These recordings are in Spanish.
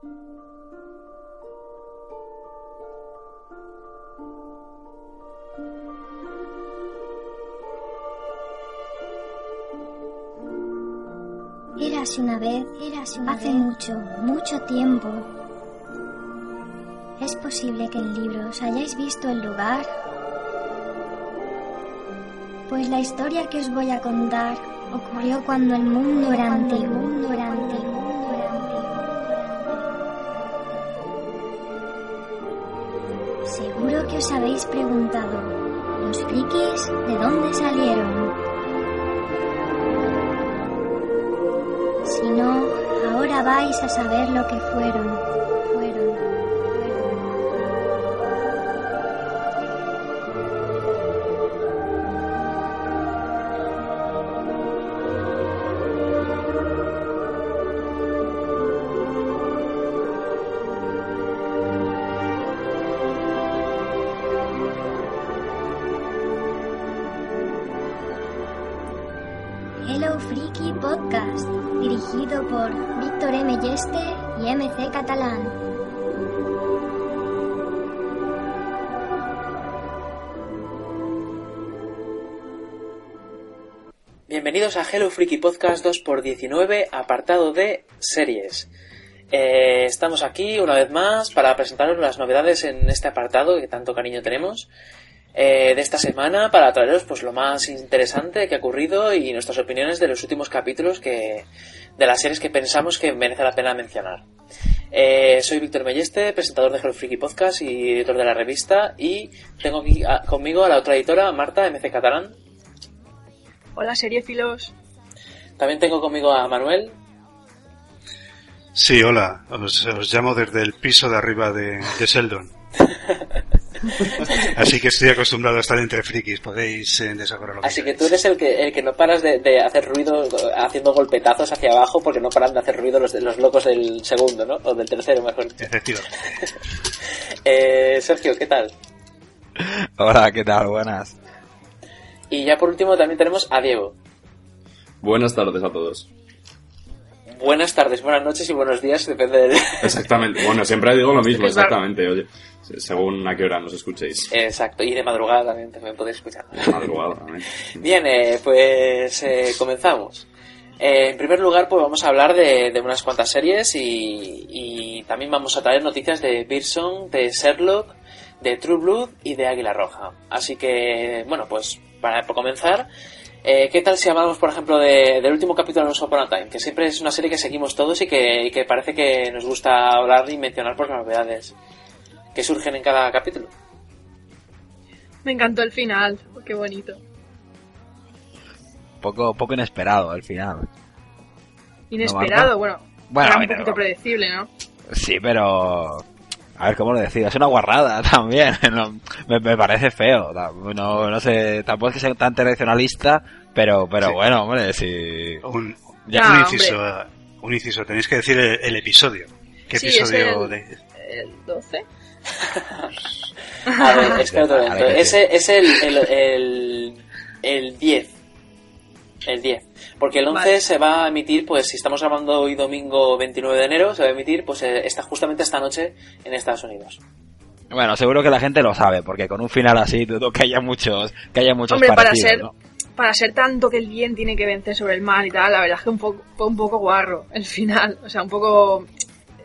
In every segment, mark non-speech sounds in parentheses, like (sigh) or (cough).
Érase una vez, hace mucho, mucho tiempo. ¿Es posible que en libros hayáis visto el lugar? Pues la historia que os voy a contar ocurrió cuando el mundo era antiguo. Mundo era antiguo. Os habéis preguntado, ¿los frikis de dónde salieron? Si no, ahora vais a saber lo que fueron. Fueron. Bienvenidos a Hello Freaky Podcast 2x19, apartado de series. Eh, estamos aquí una vez más para presentaros las novedades en este apartado que tanto cariño tenemos eh, de esta semana para traeros pues lo más interesante que ha ocurrido y nuestras opiniones de los últimos capítulos que de las series que pensamos que merece la pena mencionar. Eh, soy Víctor Melleste, presentador de Hello Freaky Podcast y editor de la revista y tengo aquí a- conmigo a la otra editora, Marta MC Catalán. Hola, seriefilos. También tengo conmigo a Manuel Sí, hola. Os, os llamo desde el piso de arriba de, de Sheldon. (laughs) Así que estoy acostumbrado a estar entre frikis. Podéis eh, desahogar lo que Así que tú eres el que, el que no paras de, de hacer ruido haciendo golpetazos hacia abajo porque no paran de hacer ruido los, los locos del segundo, ¿no? O del tercero, mejor. Efectivamente. (laughs) Eh, Sergio, ¿qué tal? Hola, ¿qué tal? Buenas. Y ya por último también tenemos a Diego. Buenas tardes a todos. Buenas tardes, buenas noches y buenos días, depende de... (laughs) Exactamente. Bueno, siempre digo lo mismo, exactamente. Oye, se- según a qué hora nos escuchéis. Exacto, y de madrugada también, también podéis escuchar. Madrugada también. (laughs) Bien, eh, pues eh, comenzamos. Eh, en primer lugar, pues vamos a hablar de, de unas cuantas series y, y también vamos a traer noticias de Pearson, de Sherlock, de True Blood y de Águila Roja. Así que, bueno, pues para por comenzar, eh, ¿qué tal si hablamos, por ejemplo, de- del último capítulo de Once Upon a Time? Que siempre es una serie que seguimos todos y que, y que parece que nos gusta hablar y mencionar por las novedades que surgen en cada capítulo. Me encantó el final. Oh, qué bonito. Poco, poco inesperado al final. Inesperado, bueno. Bueno, era un poquito predecible, ¿no? Sí, pero... A ver, ¿cómo lo decía? Es una guarrada (laughs) también. No, me, me parece feo. No, no sé, tampoco es que sea tan tradicionalista, pero, pero Sí. bueno, hombre, si... Un, Ya, Ah, un hombre. inciso. eh, Un inciso. Tenéis que decir el, el episodio. ¿Qué Sí, episodio es de...? El 12. (laughs) A ver, espera un momento. es el, el, el, el 10. El 10. Porque el 11 Vale. se va a emitir, pues si estamos grabando hoy domingo 29 de enero, se va a emitir pues eh, esta, justamente esta noche en Estados Unidos. Bueno, seguro que la gente lo sabe, porque con un final así dudo que haya muchos, que haya muchos Hombre, para ser, ¿no? para ser tanto que el bien tiene que vencer sobre el mal y tal, la verdad es que un poco, fue un poco guarro el final. O sea, un poco.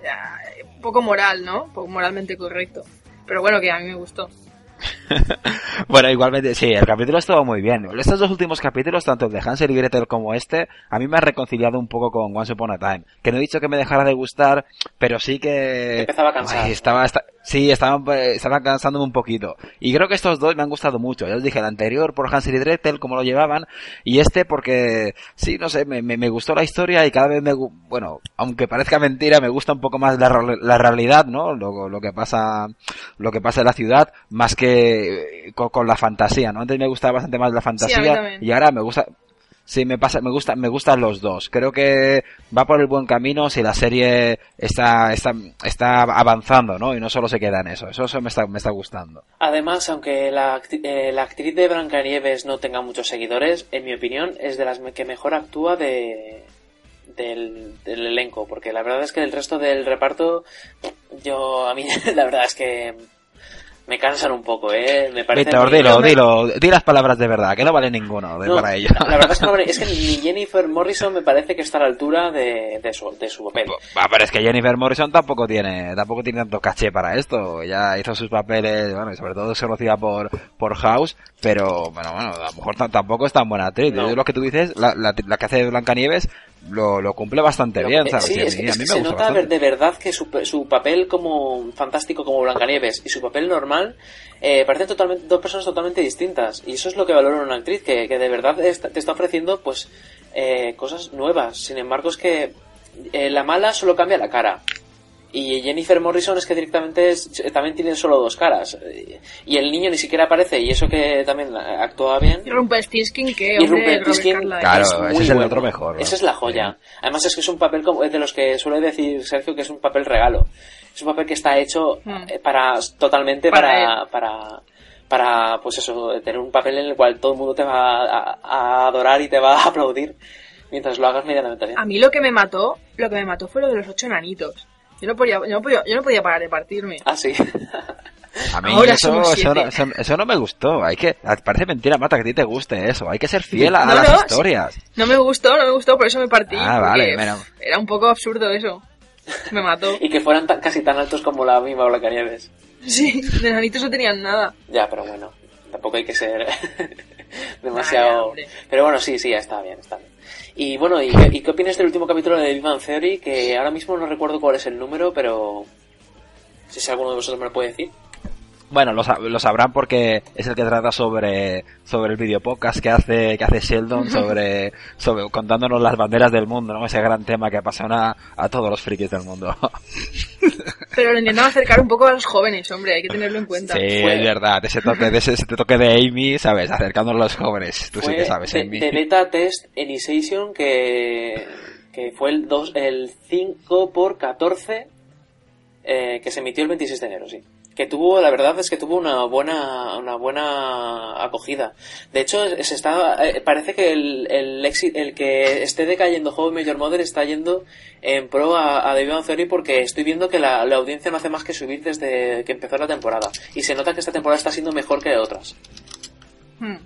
eh, Un poco moral, ¿no? Un poco moralmente correcto. Pero bueno, que a mí me gustó. (laughs) Bueno, igualmente, sí, el capítulo estuvo muy bien. Estos dos últimos capítulos, tanto el de Hansel y Gretel como este, a mí me ha reconciliado un poco con Once Upon a Time. Que no he dicho que me dejara de gustar, pero sí que... Empezaba a cansar. Ay, estaba, esta- sí, estaba, eh, estaba cansándome un poquito. Y creo que estos dos me han gustado mucho. Ya os dije, el anterior por Hansel y Gretel, cómo lo llevaban, y este porque, sí, no sé, me, me, me gustó la historia y cada vez me, bueno, aunque parezca mentira, me gusta un poco más la, la realidad, ¿no? Lo, lo que pasa, lo que pasa en la ciudad, más que eh, con, con la fantasía, ¿no? Antes me gustaba bastante más la fantasía y ahora me gusta, sí, me pasa, me gusta, me gustan los dos. Creo que va por el buen camino si la serie está, está, está avanzando, ¿no? Y no solo se queda en eso. Eso, eso me está, me está gustando. Además, aunque la, eh, la actriz de Blancanieves no tenga muchos seguidores, en mi opinión es de las que mejor actúa de, del, del elenco, porque la verdad es que el resto del reparto, yo, a mí, (laughs) la verdad es que me cansan un poco, ¿eh? Me parece Víctor, dilo, dilo, di las palabras de verdad, que no vale ninguno de No, para ello. La verdad es que, no vale- es que (laughs) ni Jennifer Morrison me parece que está a la altura de, de, su, de su papel. Ah, pero es que Jennifer Morrison tampoco tiene, tampoco tiene tanto caché para esto. Ella hizo sus papeles, bueno, y sobre todo es conocida por, por House, pero bueno, bueno, a lo mejor tampoco es tan buena actriz. No. Yo lo que tú dices, la, la, la que hace Blancanieves lo, lo cumple bastante bien, eh, ¿sabes? sí, Y a es, mí, que- a es mí que me se gusta nota bastante. de verdad que su, su papel como fantástico como Blancanieves y su papel normal eh, parecen totalmente, dos personas totalmente distintas. Y eso es lo que valoro en una actriz, que, que de verdad está- te está ofreciendo pues eh, cosas nuevas. Sin embargo, es que eh, la mala solo cambia la cara. Y Jennifer Morrison es que directamente es- también tiene solo dos caras. Y el niño ni siquiera aparece, y eso que también actúa bien. Y Rumpelstiltskin, que Y Carlyle. Claro, es muy ese es el bueno. otro mejor, ¿no? Esa es la joya. Además es que es un papel como, es de los que suele decir Sergio que es un papel regalo. Es un papel que está hecho Mm. eh, para totalmente Para para para, para pues eso tener un papel en el cual todo el mundo te va a, a adorar y te va a (laughs) aplaudir mientras lo hagas medianamente bien. A mí lo que me mató, lo que me mató fue lo de los ocho enanitos. Yo no podía, yo no podía, yo no podía parar de partirme. Ah, sí. A mí Ahora eso, eso, no, siete. eso, eso no me gustó. Hay que, parece mentira, Marta, que a ti te guste eso. Hay que ser fiel a, No, las no, historias. No me gustó, no me gustó, por eso me partí. Ah, vale, mira. Era un poco absurdo eso. Me mató. (laughs) y que fueran tan- casi tan altos como la misma Blancanieves. Sí, de enanitos no tenían nada. Ya, pero bueno, tampoco hay que ser (laughs) (laughs) demasiado... pero bueno, sí, sí, ya está bien, está bien. Y bueno, ¿y qué, y qué opinas del último capítulo de Big Bang Theory? Que ahora mismo no recuerdo cuál es el número, pero... Si alguno de vosotros me lo puede decir. Bueno, lo, lo sabrán porque es el que trata sobre, sobre el video podcast que hace, que hace Sheldon sobre, sobre, contándonos las banderas del mundo, ¿no? Ese gran tema que apasiona a todos los frikis del mundo. (laughs) Pero lo intentan acercar un poco a los jóvenes, hombre, hay que tenerlo en cuenta. Sí, Fue- es verdad, ese toque de ese, ese toque de Amy, ¿sabes? Acercándonos a los jóvenes. Tú sí que sabes, de, Amy. de Beta Test Initiation, que, que fue el, 2, el 5 por 14 eh, que se emitió el 26 de enero, sí. Que tuvo, la verdad es que tuvo una buena, una buena acogida. De hecho, se está, eh, parece que el, el, el que esté decayendo How Your Mother está yendo en pro a, a The porque estoy viendo que la, la audiencia no hace más que subir desde que empezó la temporada. Y se nota que esta temporada está siendo mejor que otras. Hmm.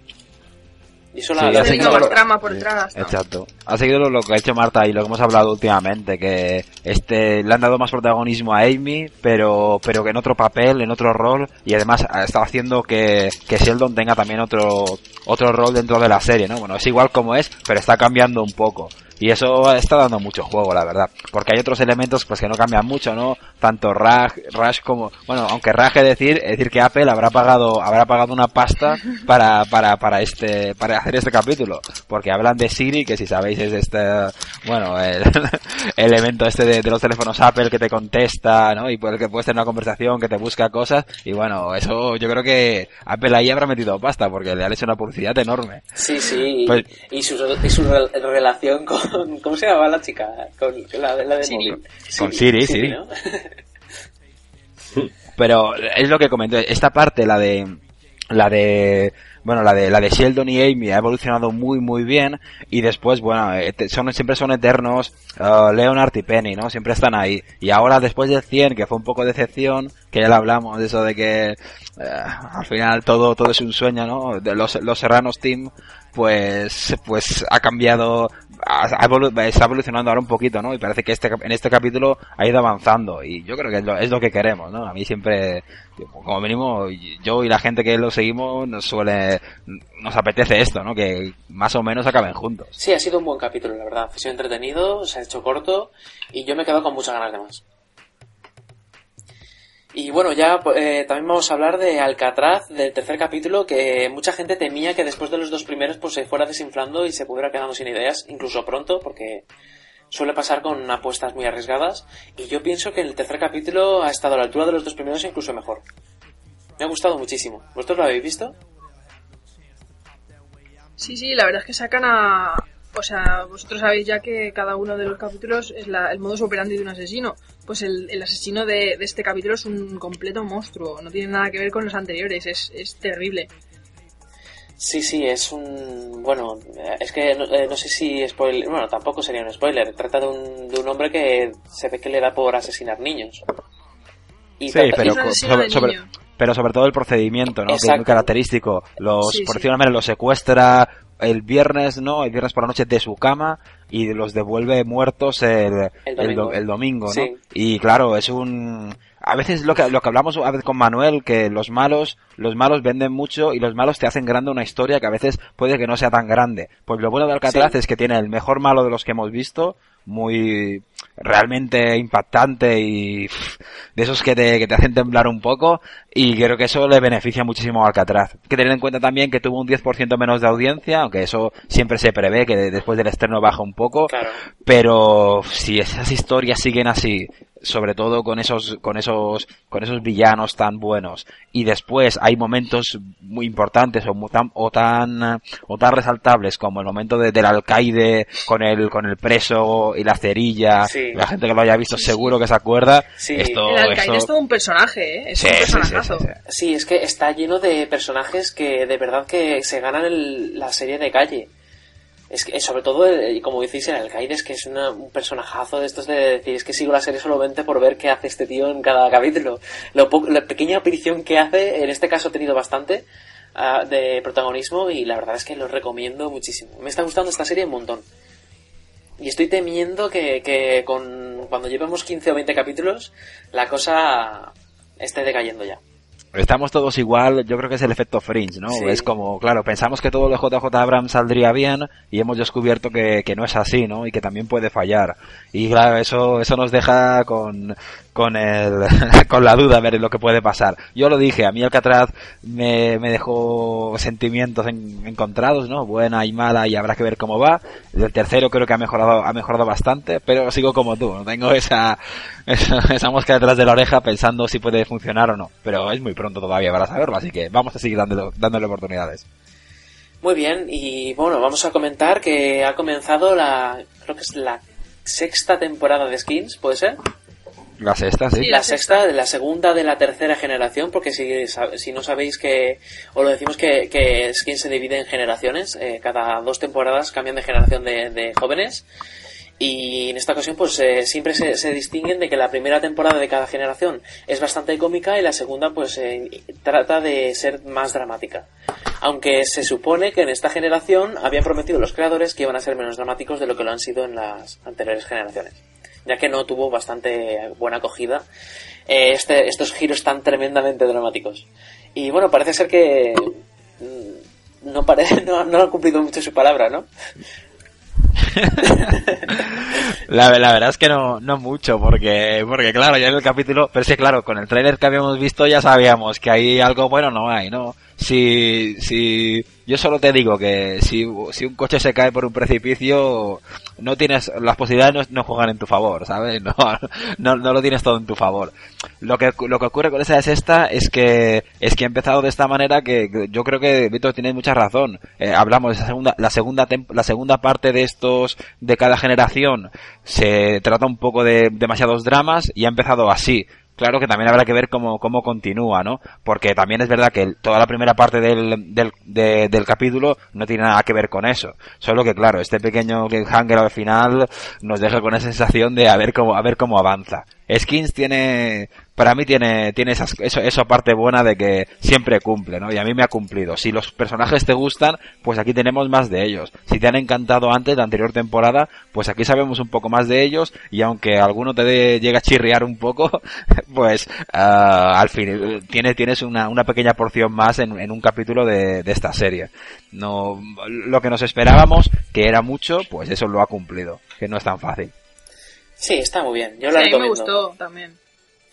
Y eso Sí, la, ha seguido más lo- trama por Sí. Exacto. Ha seguido lo, lo que ha hecho Marta y lo que hemos hablado últimamente, que este le han dado más protagonismo a Amy, pero pero que en otro papel, en otro rol, y además ha estado haciendo que, que Sheldon tenga también otro otro rol dentro de la serie, ¿no? Bueno, es igual como es, pero está cambiando un poco. Y eso está dando mucho juego, la verdad. Porque hay otros elementos pues que no cambian mucho, ¿no? Tanto Raj, Rush como, bueno, aunque Raj es decir, es decir que Apple habrá pagado, habrá pagado una pasta (laughs) para, para, para este, para hacer este capítulo. Porque hablan de Siri, que si sabéis es este, bueno, el, (laughs) el evento este de, de los teléfonos Apple que te contesta, ¿no? Y por el que puedes tener una conversación, que te busca cosas. Y bueno, eso yo creo que Apple ahí habrá metido pasta porque le han hecho una publicidad enorme. Sí, sí. Pues- y su, y su re- relación con... ¿Cómo se llamaba la chica? Con la, la de Siri. móvil. Con Siri, sí. ¿no? (laughs) Pero es lo que comenté, esta parte, la de la de bueno, la de la de Sheldon y Amy ha evolucionado muy muy bien y después, bueno, eh, son siempre son eternos uh, Leonard y Penny, ¿no? Siempre están ahí. Y ahora después del 100, que fue un poco de decepción, que ya lo hablamos de eso de que eh, al final todo todo es un sueño, ¿no? De los los Serranos Team pues pues ha cambiado ha- evolu- está evolucionando ahora un poquito, ¿no? Y parece que este en este capítulo ha ido avanzando y yo creo que es lo, es lo que queremos, ¿no? A mí siempre como mínimo yo y la gente que lo seguimos nos suele nos apetece esto, ¿no? Que más o menos acaben juntos. Sí, ha sido un buen capítulo, la verdad. Ha sido entretenido, se ha hecho corto y yo me he quedado con muchas ganas de más. Y bueno, ya eh, también vamos a hablar de Alcatraz, del tercer capítulo, que mucha gente temía que después de los dos primeros pues se fuera desinflando y se pudiera quedando sin ideas, incluso pronto, porque suele pasar con apuestas muy arriesgadas. Y yo pienso que el tercer capítulo ha estado a la altura de los dos primeros e incluso mejor. Me ha gustado muchísimo. ¿Vosotros lo habéis visto? Sí, sí, la verdad es que sacan a... O sea, vosotros sabéis ya que cada uno de los capítulos es la- el modus operandi de un asesino. Pues el, el asesino de, de este capítulo es un completo monstruo. No tiene nada que ver con los anteriores. Es, es terrible. Sí, sí, es un... Bueno, es que no, eh, no sé si spoiler... Bueno, tampoco sería un spoiler. Trata de un, de un hombre que se ve que le da por asesinar niños. Y Sí, trata- pero, sobre, de sobre- niño. pero sobre todo el procedimiento, ¿no? Que es muy característico. Los, Sí, por sí. decirlo de una manera, los secuestra el viernes, ¿no? El viernes por la noche de su cama y los devuelve muertos el, El el do- domingo. el domingo, ¿no? Sí. Y claro, es un... A veces lo que, lo que hablamos a veces con Manuel, que los malos, los malos venden mucho y los malos te hacen grande una historia que a veces puede que no sea tan grande. Pues lo bueno de Alcatraz Sí. es que tiene el mejor malo de los que hemos visto, muy realmente impactante y pff, de esos que te, que te hacen temblar un poco y creo que eso le beneficia muchísimo a Alcatraz. Hay que tener en cuenta también que tuvo un 10% menos de audiencia, aunque eso siempre se prevé que después del estreno baja un poco, Claro. pero si esas historias siguen así, sobre todo con esos, con esos, con esos villanos tan buenos, y después hay momentos muy importantes o mu- tan, o tan, o tan resaltables como el momento de- del alcaide con el, con el preso y la cerilla, Sí. la gente que lo haya visto Sí, seguro que se acuerda, Sí. esto, El alcaide esto- es todo un personaje, ¿eh? Es Sí, un sí, sí, personajazo. sí, sí. Sí, es que está lleno de personajes que de verdad que se ganan el- la serie de calle. Es que, sobre todo, eh, como decís, el Alcaide es que es una- un personajazo de estos de decir, es que sigo la serie solamente por ver qué hace este tío en cada (laughs) capítulo. Lo la pequeña aparición que hace, en este caso ha tenido bastante ah, de protagonismo y la verdad es que lo recomiendo muchísimo. Me está gustando esta serie un montón. Y estoy temiendo que, que con, cuando llevemos 15 o 20 capítulos, la cosa esté decayendo ya. Estamos todos igual, yo creo que es el efecto Fringe, ¿no? Sí. Es como, claro, pensamos que todo lo de JJ Abrams saldría bien y hemos descubierto que, que no es así, ¿no? Y que también puede fallar. Y claro, eso, eso nos deja con, con el, (laughs) con la duda a ver lo que puede pasar. Yo lo dije, a mí Alcatraz me, me dejó sentimientos en- encontrados, ¿no? Buena y mala y habrá que ver cómo va. El tercero creo que ha mejorado, ha mejorado bastante, pero sigo como tú, no tengo esa, (laughs) esa, esa mosca detrás de la oreja pensando si puede funcionar o no. Pero es muy pronto todavía para saberlo, así que vamos a seguir dándole, dándole oportunidades. Muy bien, y bueno, vamos a comentar que ha comenzado la, creo que es la sexta temporada de Skins, ¿puede ser? La sexta, sí. La sexta, la segunda de la tercera generación, porque si, si no sabéis que, os lo decimos que, que Skins se divide en generaciones, eh, cada dos temporadas cambian de generación de, de jóvenes. Y en esta ocasión, pues eh, siempre se, se distinguen de que la primera temporada de cada generación es bastante cómica y la segunda, pues eh, trata de ser más dramática. Aunque se supone que en esta generación habían prometido los creadores que iban a ser menos dramáticos de lo que lo han sido en las anteriores generaciones, ya que no tuvo bastante buena acogida eh, este, estos giros tan tremendamente dramáticos. Y bueno, parece ser que mm, no, pare- (laughs) no, han cumplido mucho su palabra, ¿no? (laughs) La, la verdad es que no, no mucho, porque, porque claro, ya en el capítulo, pero sí, claro, con el tráiler que habíamos visto ya sabíamos que hay algo bueno no hay, ¿no? Si, si, yo solo te digo que si, si un coche se cae por un precipicio, no tienes, las posibilidades no, no juegan en tu favor, ¿sabes? (laughs) No, no, no lo tienes todo en tu favor. Lo que, lo que ocurre con esa de sexta es que, es que ha empezado de esta manera que yo creo que Víctor tiene mucha razón. Eh, hablamos de esa segunda, la segunda, la segunda parte de estos, de cada generación, se trata un poco de demasiados dramas y ha empezado así. Claro que también habrá que ver cómo, cómo continúa, ¿no? Porque también es verdad que toda la primera parte del, del, de- del capítulo no tiene nada que ver con eso. Solo que, claro, este pequeño cliffhanger al final nos deja con esa sensación de a ver cómo, a ver cómo avanza. Skins tiene, para mí tiene, tiene esas, eso, esa parte buena de que siempre cumple, ¿no? Y a mí me ha cumplido. Si los personajes te gustan, pues aquí tenemos más de ellos. Si te han encantado antes, la anterior temporada, pues aquí sabemos un poco más de ellos y aunque alguno te dé- llega a chirriar un poco, (laughs) pues ah, al fin tienes, tienes una, una pequeña porción más en, en un capítulo de, de esta serie. No, lo que nos esperábamos, que era mucho, pues eso lo ha cumplido, que no es tan fácil. Sí, está muy bien. Yo Sí, la a mí me gustó también.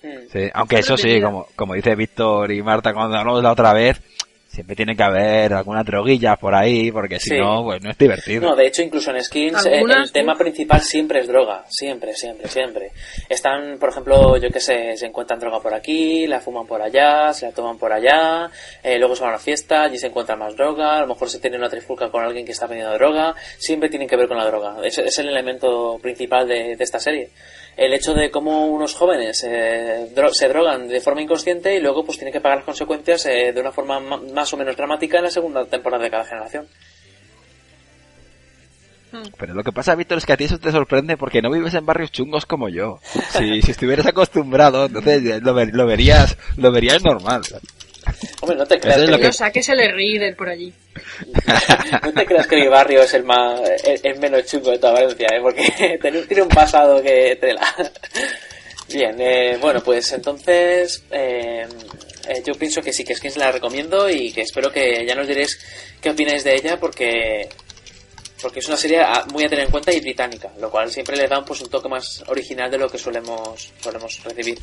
Mm. Sí, aunque eso sí, como, como dice Víctor y Marta cuando hablamos la otra vez, siempre tiene que haber alguna droguilla por ahí, porque si Sí. no, pues no es divertido. No, de hecho, incluso en Skins, eh, Algunas, el tema principal siempre es droga. Siempre, siempre, siempre. Están, por ejemplo, yo que sé, se encuentran droga por aquí, la fuman por allá, se la toman por allá, eh, luego se van a una fiesta, allí se encuentran más droga, a lo mejor se tiene una trifulca con alguien que está vendiendo droga. Siempre tienen que ver con la droga. Es, es el elemento principal de, de esta serie. El hecho de cómo unos jóvenes eh, dro- se drogan de forma inconsciente y luego pues tienen que pagar las consecuencias eh, de una forma ma- más o menos dramática en la segunda temporada de cada generación. Pero lo que pasa, Víctor, es que a ti eso te sorprende porque no vives en barrios chungos como yo. Si, si estuvieras acostumbrado, entonces lo, ver- lo verías, lo verías normal. Hombre, no te creas, es que, lo que- Lo saques el Reader por allí. No te creas que mi barrio es el más el, menos chungo de toda Valencia, ¿eh? porque (laughs) tiene, un pasado que tela. Bien, eh, bueno, pues entonces eh, eh, yo pienso que sí, que Skins la recomiendo y que espero que ya nos diréis qué opináis de ella porque porque es una serie muy a tener en cuenta y británica, lo cual siempre le da pues, un toque más original de lo que solemos solemos recibir.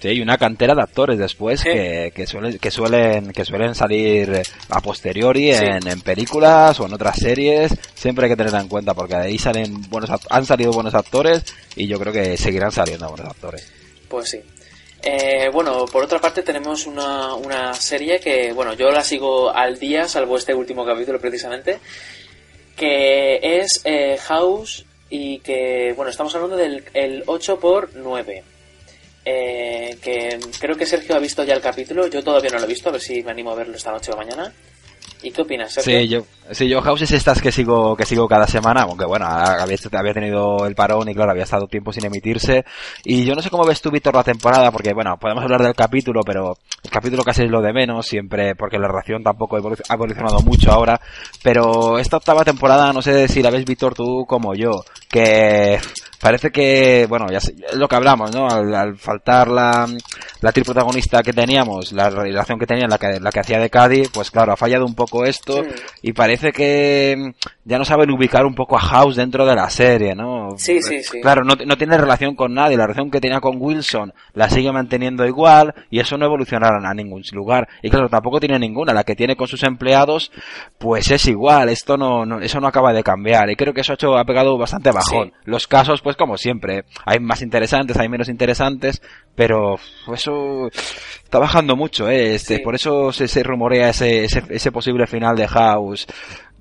Sí, y una cantera de actores después Sí. que, que, suelen, que suelen que suelen salir a posteriori Sí. en, en películas o en otras series. Siempre hay que tenerla en cuenta porque de ahí salen buenos han salido buenos actores y yo creo que seguirán saliendo buenos actores. Pues sí. Eh, bueno, por otra parte tenemos una, una serie que, bueno, yo la sigo al día, salvo este último capítulo precisamente, que es eh, House y que, bueno, estamos hablando del el 8 por 9 eh, que creo que Sergio ha visto ya el capítulo, yo todavía no lo he visto, a ver si me animo a verlo esta noche o mañana. ¿Y qué opinas, Sergio? Sí, yo, sí, yo House es estas que sigo, que sigo cada semana, aunque bueno, había, había tenido el parón y claro, había estado tiempo sin emitirse. Y yo no sé cómo ves tú, Víctor, la temporada, porque bueno, podemos hablar del capítulo, pero el capítulo casi es lo de menos, siempre, porque la relación tampoco ha evolucionado mucho ahora. Pero esta octava temporada, no sé si la ves, Víctor, tú como yo, que parece que, bueno, ya sé, es lo que hablamos, ¿no? Al, al faltar la, la protagonista que teníamos, la relación que tenía, la que, la que hacía de Cádiz, pues claro, ha fallado un poco esto Mm. y parece que ya no saben ubicar un poco a House dentro de la serie, ¿no? Sí, sí, sí. Claro, no, no tiene relación con nadie, la relación que tenía con Wilson la sigue manteniendo igual y eso no evolucionará a ningún lugar. Y claro, tampoco tiene ninguna, la que tiene con sus empleados, pues es igual, esto no, no- eso no acaba de cambiar y creo que eso ha hecho, ha pegado bastante bajón. Sí. Los casos, pues como siempre, hay más interesantes, hay menos interesantes, pero eso está bajando mucho, ¿eh? Este, Sí. Por eso se, se rumorea ese, ese, ese posible final de House.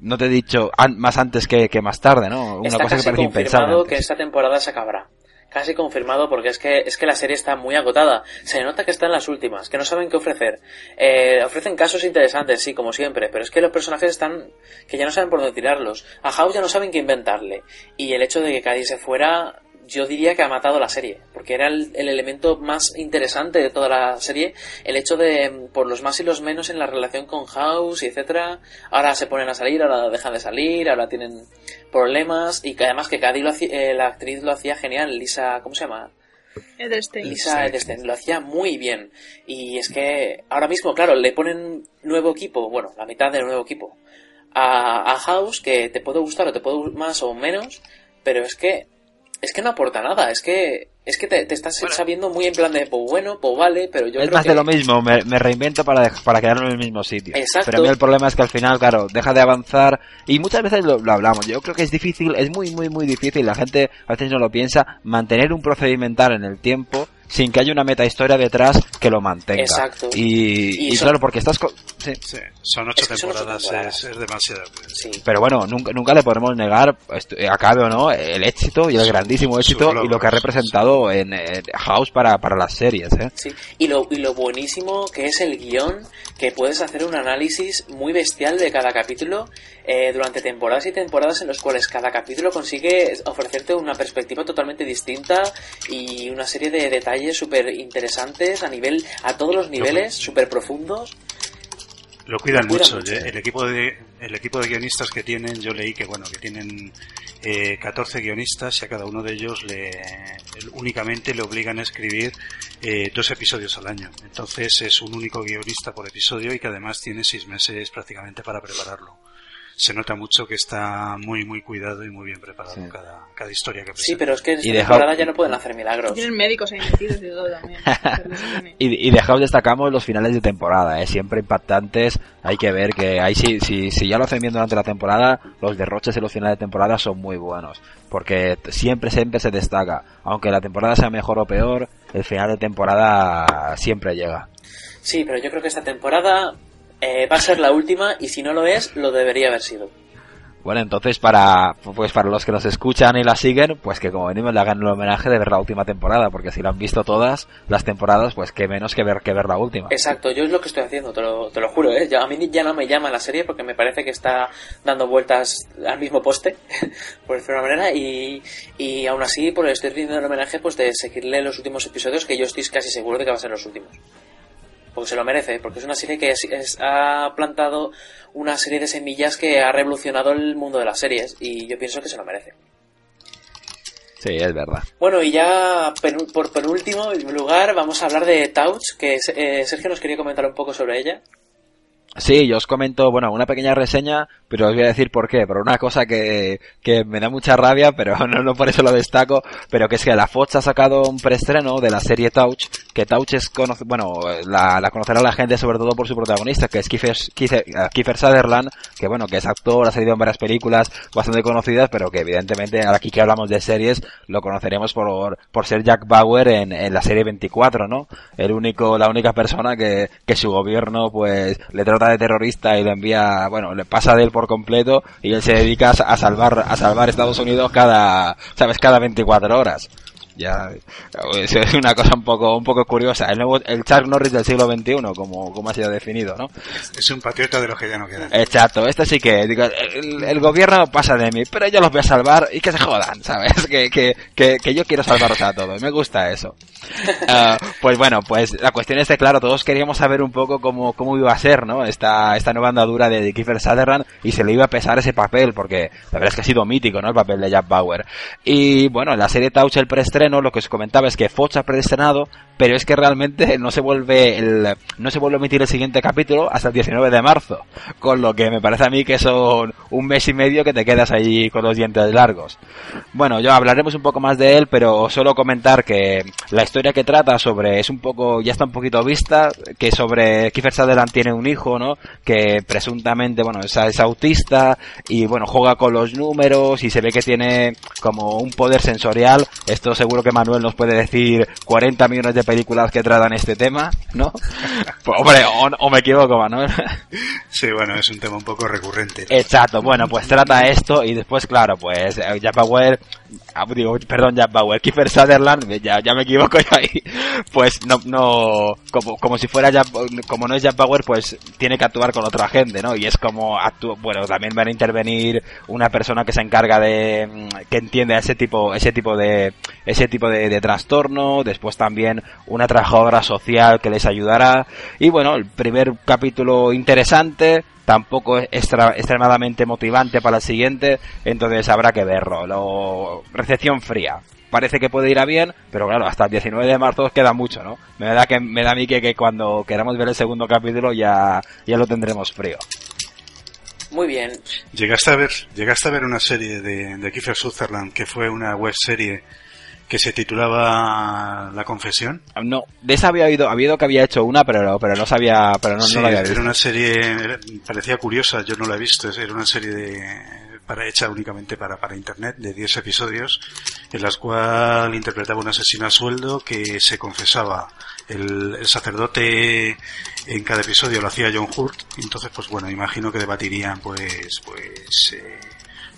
No te he dicho an- más antes que, que más tarde, ¿no? Una Está cosa que casi parece impensable. que esta temporada se acabará. Casi confirmado porque es que es que la serie está muy agotada. Se nota que está en las últimas, que no saben qué ofrecer. Eh, ofrecen casos interesantes, sí, como siempre, pero es que los personajes están que ya no saben por dónde tirarlos. A House ya no saben qué inventarle. Y el hecho de que Cádiz se fuera, yo diría que ha matado la serie, porque era el, el elemento más interesante de toda la serie, el hecho de por los más y los menos en la relación con House y etcétera. Ahora se ponen a salir, ahora dejan de salir, ahora tienen problemas y que además que Cádiz lo hacía- eh, la actriz lo hacía genial, Lisa, ¿cómo se llama? Edelstein. Lisa Edelstein lo hacía muy bien. Y es que ahora mismo, claro, le ponen nuevo equipo, bueno, la mitad del nuevo equipo, a, a House, que te puede gustar o te puede gustar más o menos, pero es que es que no aporta nada, es que es que te, te estás sabiendo muy en plan de, pues bueno, pues vale, pero yo es creo más que... de lo mismo, me, me reinvento para, para quedarme en el mismo sitio. Exacto. Pero a mí el problema es que al final, claro, deja de avanzar y muchas veces lo, lo hablamos. Yo creo que es difícil, es muy, muy, muy difícil, la gente a veces no lo piensa, mantener un procedimental en el tiempo sin que haya una meta historia detrás que lo mantenga. Exacto. Y, Y claro, porque estás... co- sí. Sí, son ocho Es que son ocho temporadas. Es, es demasiado. Sí. Pero bueno, nunca, nunca le podemos negar, eh, acabe o no, el éxito y el Su- grandísimo éxito y lo que ha representado en, House para, para las series, ¿eh? Sí, y lo, y lo buenísimo que es el guion, que puedes hacer un análisis muy bestial de cada capítulo eh, durante temporadas y temporadas en los cuales cada capítulo consigue ofrecerte una perspectiva totalmente distinta y una serie de detalles súper interesantes a nivel, a todos los niveles, súper profundos. Lo cuidan Lo cuidan mucho. mucho. El equipo de el equipo de guionistas que tienen, yo leí que bueno que tienen eh, 14 guionistas y a cada uno de ellos le únicamente le obligan a escribir eh, dos episodios al año. Entonces es un único guionista por episodio y que además tiene seis meses prácticamente para prepararlo. Se nota mucho que está muy muy cuidado y muy bien preparado Sí. cada, cada historia que presenta. Sí, pero es que en esta temporada ya no pueden hacer milagros. Tienen médicos ahí metidos y todo también. (laughs) Y, y de House destacamos los finales de temporada, ¿eh? siempre impactantes. Hay que ver que ahí sí, si, si ya lo hacen bien durante la temporada, los derroches en los finales de temporada son muy buenos. Porque siempre, siempre se destaca. Aunque la temporada sea mejor o peor, el final de temporada siempre llega. Sí, pero yo creo que esta temporada eh, va a ser la última y si no lo es, lo debería haber sido. Bueno, entonces para pues para los que nos escuchan y la siguen, pues que como venimos le hagan el homenaje de ver la última temporada, porque si la han visto todas las temporadas, pues que menos que ver que ver la última. Exacto, yo es lo que estoy haciendo, te lo, te lo juro, ¿eh? A mí ya no me llama la serie porque me parece que está dando vueltas al mismo poste, (laughs) por decirlo de una manera, y, y aún así pues, estoy haciendo el homenaje pues de seguirle los últimos episodios que yo estoy casi seguro de que van a ser los últimos porque se lo merece, porque es una serie que es- es- ha plantado una serie de semillas que ha revolucionado el mundo de las series y yo pienso que se lo merece. Sí, es verdad. Bueno, y ya por penúltimo lugar vamos a hablar de Touch, que eh, Sergio nos quería comentar un poco sobre ella. Sí, yo os comento, bueno, una pequeña reseña, pero os voy a decir por qué. Por una cosa que, que me da mucha rabia, pero (laughs) no, no por eso lo destaco, pero que es que la Fox ha sacado un preestreno de la serie Touch, que Touch es, bueno, la, la conocerá la gente sobre todo por su protagonista, que es Kiefer, Kiefer, eh, Kiefer Sutherland, que bueno, que es actor, ha salido en varias películas bastante conocidas, pero que evidentemente, aquí que hablamos de series, lo conoceremos por, por ser Jack Bauer en, en la serie 24, ¿no? El único, la única persona que, que su gobierno, pues, le trata de terrorista y lo envía, bueno, le pasa de él por completo y él se dedica a salvar, a salvar Estados Unidos cada, sabes, cada 24 horas. Ya, es es una cosa un poco, un poco curiosa. El nuevo, el Chuck Norris del siglo XXI, como, como ha sido definido, ¿no? Es un patriota de los que ya no quedan. Exacto, este sí que, digo, el, el gobierno pasa de mí, pero yo los voy a salvar y que se jodan, ¿sabes? (laughs) Que, que, que, que yo quiero salvarlos a todos, me gusta eso. (laughs) Ah, pues bueno, pues la cuestión es que, claro, todos queríamos saber un poco cómo, cómo iba a ser, ¿no? Esta, esta nueva andadura de Kiefer Sutherland y se le iba a pesar ese papel, porque la verdad es que ha sido mítico, ¿no? El papel de Jack Bauer. Y bueno, en la serie Touch, el preestreno, lo que os comentaba es que Fox ha preestrenado, pero es que realmente (laughs) no se vuelve el, no se vuelve a emitir el siguiente capítulo hasta el 19 de marzo. Con lo que me parece a mí que son un mes y medio que te quedas ahí con los dientes largos. Bueno, yo hablaremos un poco más de él, pero solo comentar que la historia que trata sobre es un poco, ya está un poquito vista, que sobre Kiefer Sutherland tiene un hijo, ¿no? Que presuntamente, bueno, es, es autista y bueno, juega con los números y se ve que tiene como un poder sensorial. Esto seguro que Manuel nos puede decir 40 millones de películas que tratan este tema, ¿no? (laughs) Pues, hombre, o, o me equivoco, Manuel. Sí, bueno, es un tema un poco recurrente. Exacto, bueno, pues trata esto y después, claro, pues eh, Jack Bauer, ah, digo, perdón, Jack Bauer, Kiefer Sutherland, ya, ya me equivoco yo ahí, pues no, no, como, como si fuera Jack, como no es Jack Bauer, pues tiene que actuar con otra gente, ¿no? Y es como actúa, bueno, también van a intervenir una persona que se encarga de, mm, que entiende ese tipo, ese tipo de, ese tipo de, de trastorno, después también una trabajadora social que les ayudará, y bueno, el primer capítulo interesante, tampoco es extra- extremadamente motivante para el siguiente, entonces habrá que verlo. Lo, recepción fría. Parece que puede ir a bien, pero claro, hasta el 19 de marzo queda mucho, ¿no? Me da que me da a mí que, que cuando queramos ver el segundo capítulo ya ya lo tendremos frío. Muy bien. ¿Llegaste a ver, llegaste a ver una serie de, de Kiefer Sutherland que fue una web serie que se titulaba La Confesión? No, de esa había oído, había oído que había hecho una, pero pero no sabía, pero no, Sí, no la había era visto. una serie, era- parecía curiosa, yo no la he visto, era una serie de, para, hecha únicamente para, para internet, de 10 episodios, en las cual interpretaba un asesino a sueldo que se confesaba. El, el sacerdote en cada episodio lo hacía John Hurt, entonces pues bueno, imagino que debatirían pues, pues, eh,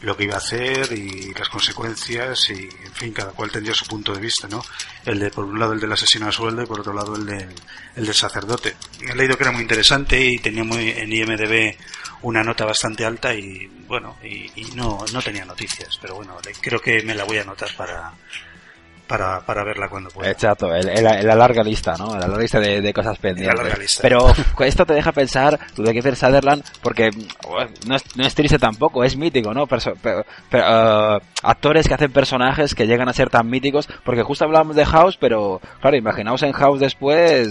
lo que iba a hacer y las consecuencias y en fin cada cual tendría su punto de vista no el de por un lado el del asesino a sueldo y por otro lado el del, el del sacerdote. He leído que era muy interesante y tenía muy en IMDb una nota bastante alta y bueno y, y no no tenía noticias pero bueno creo que me la voy a anotar para para, para verla cuando pueda Exacto, el- la larga lista, ¿no? La larga lista de, de cosas pendientes. larga lista. Pero esto te deja pensar, tú de Kiefer Sutherland, porque no es, no es triste tampoco, es mítico, ¿no? Perso- eh, actores que hacen personajes que llegan a ser tan míticos, porque justo hablábamos de House, pero claro, imaginaos en House después,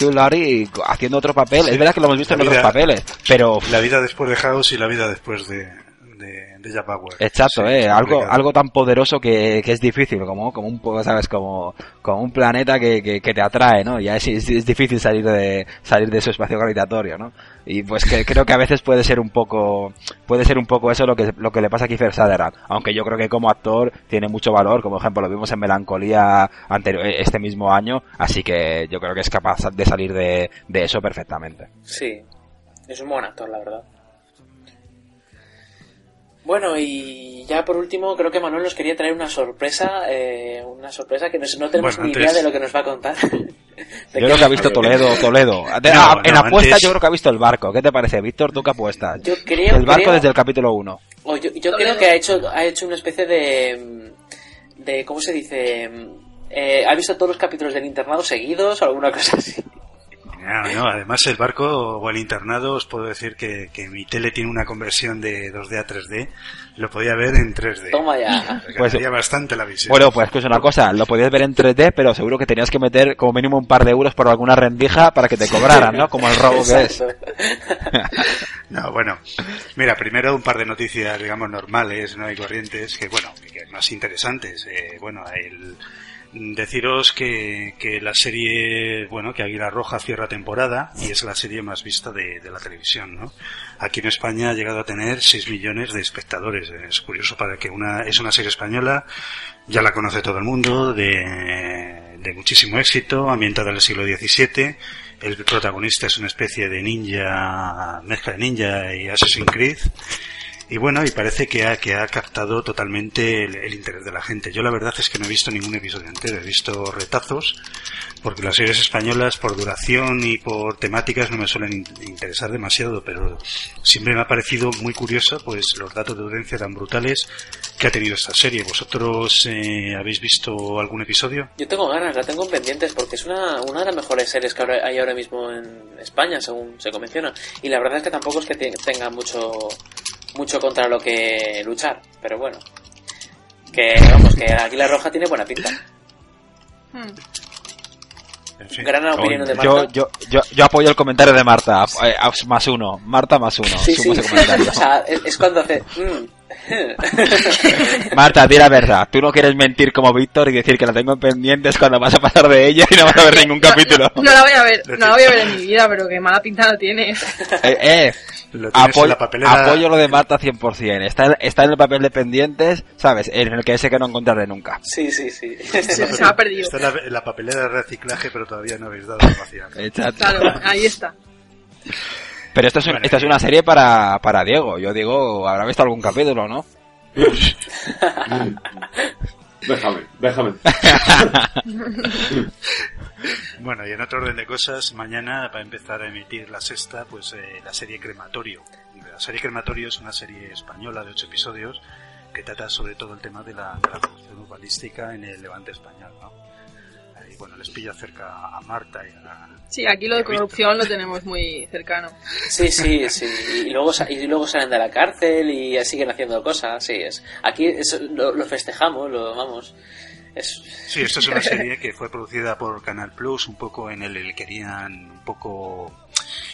Hugh Laurie haciendo otro papel. Es verdad que lo hemos visto en otros papeles, pero la vida después de House y la vida después de de, Exacto, Sí, eh, es algo, algo tan poderoso que, que es difícil, como, como un poco, sabes, como, como un planeta que, que, que te atrae, ¿no? Ya es, es, es difícil salir de, salir de su espacio gravitatorio, ¿no? Y pues que creo que a veces puede ser un poco, puede ser un poco eso lo que, lo que le pasa a Kiefer Sutherland. Aunque yo creo que como actor tiene mucho valor, como ejemplo lo vimos en Melancolía anterior, este mismo año, así que yo creo que es capaz de salir de, de eso perfectamente. Sí. Es un buen actor, la verdad. Bueno, y ya por último, creo que Manuel nos quería traer una sorpresa, eh, una sorpresa que nos- no tenemos Bueno, ni antes- idea de lo que nos va a contar. (laughs) Yo creo que ha visto Toledo, Toledo. De- No, ah, en apuesta antes- yo creo que ha visto el barco. ¿Qué te parece, Víctor? ¿Tú qué apuestas? Yo creo, el barco creo- desde el capítulo 1. o yo, yo creo que ha hecho, ha hecho una especie de, de, ¿cómo se dice? Eh, ha visto todos los capítulos del internado seguidos o alguna cosa así. No, no, además el barco o el internado, os puedo decir que, que mi tele tiene una conversión de 2D a 3D, lo podía ver en 3D. Toma ya. Pues- bastante la visión. Bueno, pues escucha una cosa, lo podías ver en 3D, pero seguro que tenías que meter como mínimo un par de euros por alguna rendija para que te cobraran, ¿no? Como el robo que es. (laughs) No, bueno, mira, primero un par de noticias, digamos, normales, no hay corrientes, que bueno, que más interesantes. Eh, bueno, el deciros que, que la serie, bueno, que Águila Roja cierra temporada y es la serie más vista de, de la televisión, ¿no? Aquí en España ha llegado a tener 6 millones de espectadores. Es curioso para que una, es una serie española, ya la conoce todo el mundo, de, de muchísimo éxito, ambientada en el siglo XVII. El protagonista es una especie de ninja, mezcla de ninja y Assassin's Creed. Y bueno, y parece que ha, que ha captado totalmente el, interés de la gente. Yo la verdad es que no he visto ningún episodio entero, he visto retazos, porque las series españolas por duración y por temáticas no me suelen in- interesar demasiado, pero siempre me ha parecido muy curioso pues los datos de audiencia tan brutales que ha tenido esta serie. ¿Vosotros eh, habéis visto algún episodio? Yo tengo ganas, la tengo en pendientes porque es una, una de las mejores series que hay ahora mismo en España, según se convenciona. Y la verdad es que tampoco es que te- tenga mucho, mucho contra lo que luchar, pero bueno. Que vamos, que Águila Roja tiene buena pinta. Hmm. En fin. Gran opinión de Yo, Marta. yo, yo, yo apoyo el comentario de Marta, eh, más uno. Marta más uno. sí, sí. ese comentario. o sea, es, es cuando hace... mm. (laughs) Marta, di la verdad. Tú no quieres mentir como Víctor y decir que la tengo en pendientes cuando vas a pasar de ella y no vas a ver ningún capítulo. No, no la voy a ver, no la voy a ver en mi vida, pero que mala pinta no tiene. Eh, eh, Lo apoyo, la papelera. apoyo lo de Marta 100%. Está, en- está en el papel de pendientes, ¿sabes? En el que ese que no encontraré nunca. sí, sí, sí. (laughs) Se, ha perdido. Está en la, en la papelera de reciclaje, pero todavía no habéis dado la. Claro, ahí está. Pero esto es, un- Bueno, esta es una serie para, para Diego. Yo digo, habrá visto algún capítulo, ¿no? (laughs) Déjame, déjame. (laughs) Bueno, y en otro orden de cosas, mañana va a empezar a emitir la sexta, pues eh, la serie Crematorio. La serie Crematorio es una serie española de ocho episodios que trata sobre todo el tema de la, de la urbanística en el levante español, ¿no? Bueno, les pilla cerca a Marta y a... Sí, aquí lo de corrupción lo tenemos muy cercano. Sí, sí, sí. Y luego, y luego salen de la cárcel y siguen haciendo cosas. Sí, es. Aquí eso lo, lo festejamos, lo vamos. Es, Sí, esto es una (laughs) serie que fue producida por Canal Plus, un poco en el que querían un poco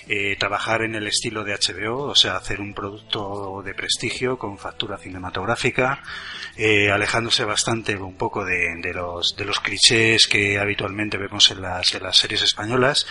eh, trabajar en el estilo de HBO, o sea, hacer un producto de prestigio con factura cinematográfica, eh, alejándose bastante un poco de, de los de los clichés que habitualmente vemos en las, en las series españolas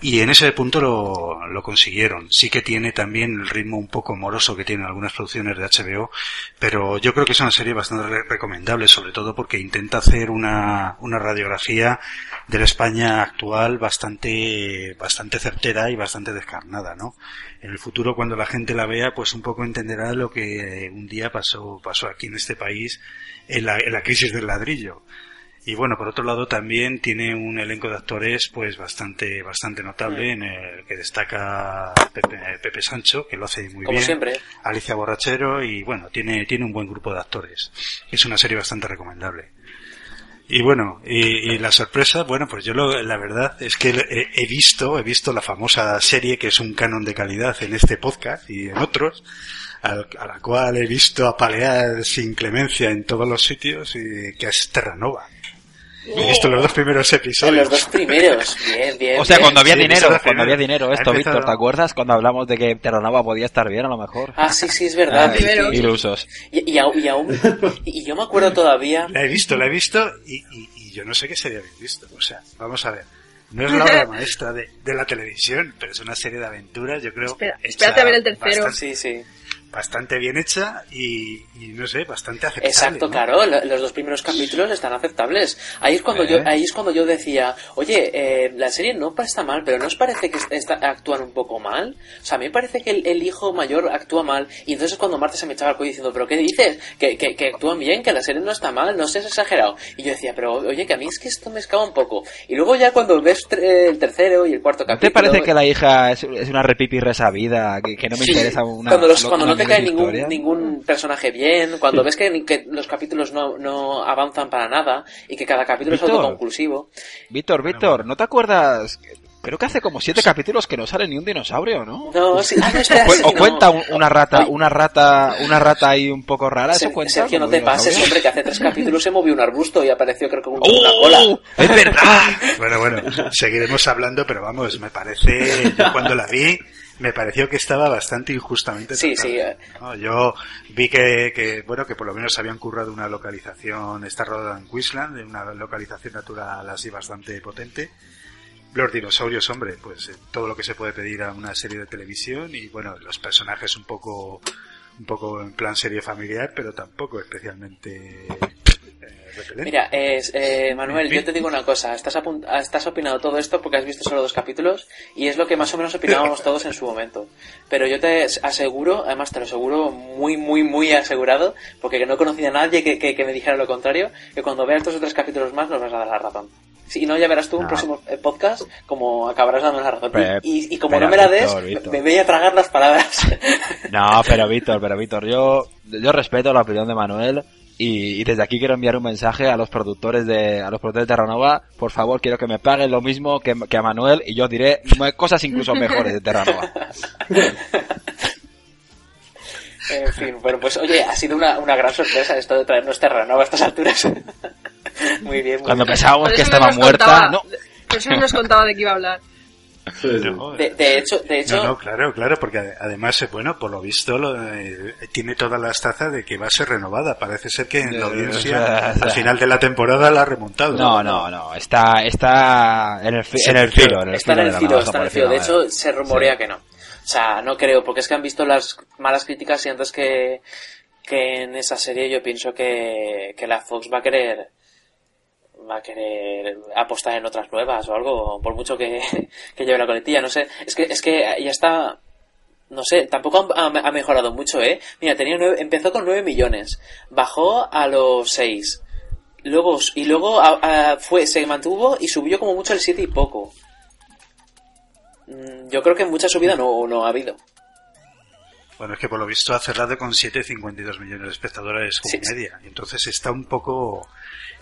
y en ese punto lo, consiguieron. Sí que tiene también el ritmo un poco moroso que tienen algunas producciones de HBO, pero yo creo que es una serie bastante re- recomendable, sobre todo porque intenta hacer una, una radiografía de la España actual bastante, bastante certera y bastante descarnada, ¿no? En el futuro, cuando la gente la vea, pues un poco entenderá lo que un día pasó, pasó aquí en este país en la, en la crisis del ladrillo. Y bueno, por otro lado también tiene un elenco de actores pues bastante bastante notable en el que destaca Pepe, Pepe Sancho, que lo hace muy como bien. siempre. Alicia Borrachero y bueno, tiene, tiene un buen grupo de actores. Es una serie bastante recomendable. Y bueno, y, la sorpresa, bueno, pues yo lo- la verdad es que he, he visto, he visto la famosa serie que es un canon de calidad en este podcast y en otros, al- a la cual he visto apalear sin clemencia en todos los sitios y que es Terranova. He visto los dos primeros En episodios. los dos primeros. Bien, bien. O sea, bien. cuando había Sí, dinero, cuando había dinero, esto, empezado- Víctor, ¿te acuerdas? Cuando hablamos de que Terranova podía estar bien, a lo mejor. Ah, sí, sí, es verdad. Ah. Ilusos. Y, y, y aún. Y yo me acuerdo todavía. La he visto, la he visto y, y- y yo no sé qué serie habéis visto. O sea, vamos a ver. No es la obra maestra de, de la televisión, pero es una serie de aventuras, yo creo. Espera, espérate a ver el tercero. bastante- Sí, sí. Bastante bien hecha y, y no sé, bastante aceptable. Exacto, ¿no? claro, lo- los dos primeros capítulos están aceptables. Ahí es cuando yo, Eh. ahí es cuando yo decía, oye, eh, la serie no está mal, pero ¿no os parece que está, actúan un poco mal? O sea, a mí me parece que el, el hijo mayor actúa mal, y entonces cuando Marta se me echaba el cuello diciendo, pero ¿qué dices? Que, que, que actúan bien, que la serie no está mal, no seas exagerado. Y yo decía, pero oye, que a mí es que esto me escapa un poco. Y luego ya cuando ves tre- el tercero y el cuarto ¿No capítulo... te parece que la hija es, es una repipi resabida, que, que no me Sí, interesa una... cuando, los- lo- cuando una no te cae ningún, historia? ningún personaje bien, cuando ves que, que los capítulos no, no avanzan para nada y que cada capítulo es Víctor. autoconclusivo. Víctor, Víctor, ¿no te acuerdas? Creo que hace como siete capítulos que no sale ni un dinosaurio, ¿no? No, sí, ah, no, espera, O, sí, o no. cuenta un- una rata, una rata, una rata ahí un poco rara, ¿eso cuenta? Sergio, no te pases, hombre, que hace tres capítulos se movió un arbusto y apareció creo que una ¡Oh! cola. ¡Es verdad! Bueno, bueno, seguiremos hablando, pero vamos, me parece, yo cuando la vi, me pareció que estaba bastante injustamente Sí, tratada, sí, eh. ¿no? Yo vi que, que, bueno, que por lo menos habían currado una localización, está rodada en Queensland, una localización natural así bastante potente. Los dinosaurios, hombre, pues eh, todo lo que se puede pedir a una serie de televisión y bueno, los personajes un poco, un poco en plan serie familiar, pero tampoco especialmente eh. Mira, es, eh, Manuel, yo te digo una cosa, estás, estás opinando todo esto porque has visto solo dos capítulos y es lo que más o menos opinábamos (laughs) todos en su momento. Pero yo te aseguro, además te lo aseguro muy, muy, muy asegurado, porque no conocía a nadie que, que- que me dijera lo contrario, que cuando veas o tres capítulos más nos vas a dar la razón. Si no, ya verás tú un No. próximo eh, podcast como acabarás dando la razón. Pero- y, y como no me la des, Víctor, Víctor. me voy a tragar las palabras. (laughs) No, pero Víctor, pero Víctor, yo, yo respeto la opinión de Manuel y, y desde aquí quiero enviar un mensaje a los productores de, a los productores de Terranova. Por favor, quiero que me paguen lo mismo que, que a Manuel y yo diré cosas incluso mejores de Terranova. (laughs) En fin, bueno, pues oye, ha sido una, una gran sorpresa esto de traernos Terranova a estas alturas. (laughs) muy bien, muy Cuando bien. pensábamos que estaba muerta, contaba- no. Por eso no nos contaba de qué iba a hablar. No, De, de hecho, de hecho, No, no, claro, claro, porque ade- además, eh, bueno, por lo visto, lo, eh, tiene todas las tazas de que va a ser renovada. Parece ser que en la audiencia, (laughs) al final de la temporada, la ha remontado. No, no, no, está, está en el, en el filo, en el está en el filo, está en el filo. De hecho, se rumorea que no. O sea, no creo, porque es que han visto las malas críticas y antes que, que en esa serie yo pienso que, que la Fox va a querer va a querer apostar en otras nuevas o algo, por mucho que, (laughs) que lleve la coletilla, no sé. Es que, es que ya está, no sé, tampoco ha, mejorado mucho, ¿eh? Mira, tenía nueve- empezó con 9 millones, bajó a los 6. Luego, y luego a- a- fue, se mantuvo y subió como mucho el 7 y poco. Mm, Yo creo que mucha subida no, no ha habido. Bueno, es que por lo visto ha cerrado con 7,52 millones de espectadores como sí. media. Y entonces está un poco,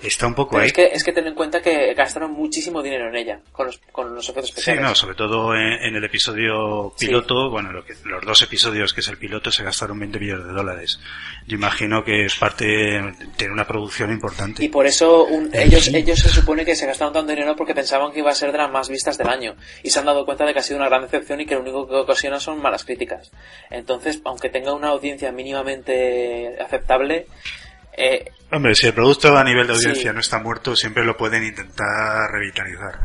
está un poco Pero ahí. es que, es que ten en cuenta que gastaron muchísimo dinero en ella, con los, con los efectos Sí, especiales. no, sobre todo en, en el episodio Sí. piloto, bueno, lo que, los dos episodios que es el piloto se gastaron 20 millones de dólares. Yo imagino que es parte, tiene una producción importante. Y por eso un- ellos, ellos se supone que se gastaron tanto dinero porque pensaban que iba a ser de las más vistas del año. Y se han dado cuenta de que ha sido una gran decepción y que lo único que ocasiona son malas críticas. Entonces, aunque tenga una audiencia mínimamente aceptable, eh, Hombre, si el producto a nivel de audiencia Sí. no está muerto, siempre lo pueden intentar revitalizar.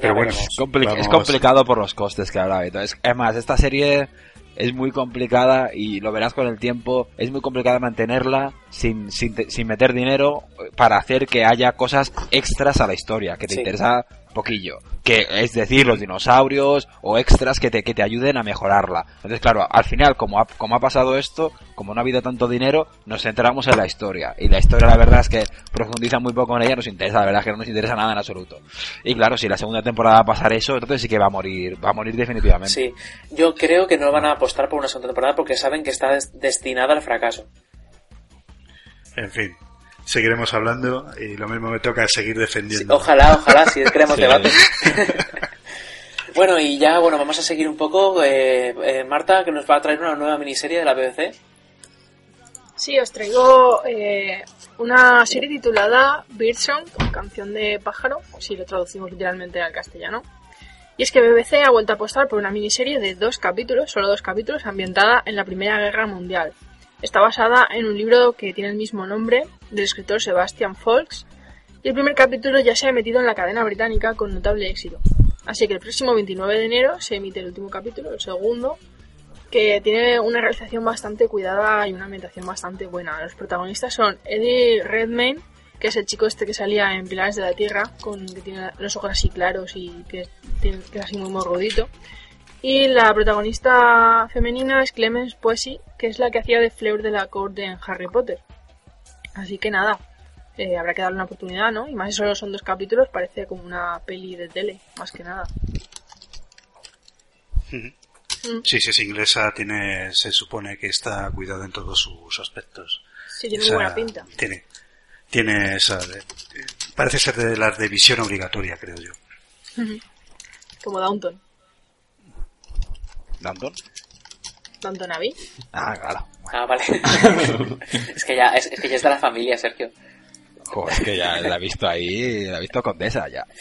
Pero bueno, veremos. Compli- vamos- Es complicado por los costes que hablaba. Entonces, es más, esta serie es muy complicada y lo verás con el tiempo. Es muy complicada mantenerla sin, sin, sin meter dinero para hacer que haya cosas extras a la historia, que te Sí. interesa poquillo. Que es decir, los dinosaurios o extras que te, que te ayuden a mejorarla. Entonces, claro, al final, como ha, como ha pasado esto, como no ha habido tanto dinero, nos centramos en la historia. Y la historia, la verdad es que profundiza muy poco en ella, nos interesa, la verdad es que no nos interesa nada en absoluto. Y claro, si la segunda temporada va a pasar eso, entonces sí que va a morir, va a morir definitivamente. sí. Yo creo que no van a apostar por una segunda temporada porque saben que está des- destinada al fracaso. En fin, seguiremos hablando y lo mismo me toca seguir Sí, defendiendo. ojalá, ojalá, si queremos Sí. debate. (laughs) bueno, y ya, bueno, vamos a seguir un poco. Eh, eh, Marta, que nos va a traer una nueva miniserie de la BBC. Sí, os traigo eh, una serie titulada Birdsong, canción de pájaro, si lo traducimos literalmente al castellano. Y es que BBC ha vuelto a apostar por una miniserie de dos capítulos, solo dos capítulos, ambientada en la Primera Guerra Mundial. Está basada en un libro que tiene el mismo nombre, del escritor Sebastian Folks, y el primer capítulo ya se ha emitido en la cadena británica con notable éxito. Así que el próximo 29 de enero se emite el último capítulo, el segundo, que tiene una realización bastante cuidada y una ambientación bastante buena. Los protagonistas son Eddie Redmayne, que es el chico este que salía en Pilares de la Tierra, con que tiene los ojos así claros y que, tiene, que es así muy morrudito. Y la protagonista femenina es Clemens Poesy, que es la que hacía de Fleur de la corte en Harry Potter. Así que nada, eh, habrá que darle una oportunidad, ¿no? Y más si solo son dos capítulos, parece como una peli de tele, más que nada. Sí, si es inglesa, tiene, se supone que está cuidado en todos sus aspectos. Sí, tiene muy buena pinta. Tiene, tiene esa, de- parece ser de las de visión obligatoria, creo yo. Como Downton. ¿Danton? Downton Abbey. Ah, claro. Ah, vale. (laughs) es, que ya, es, es que ya es de la familia, Sergio. Joder, es que ya la he visto ahí, la he visto condesa ya. (laughs)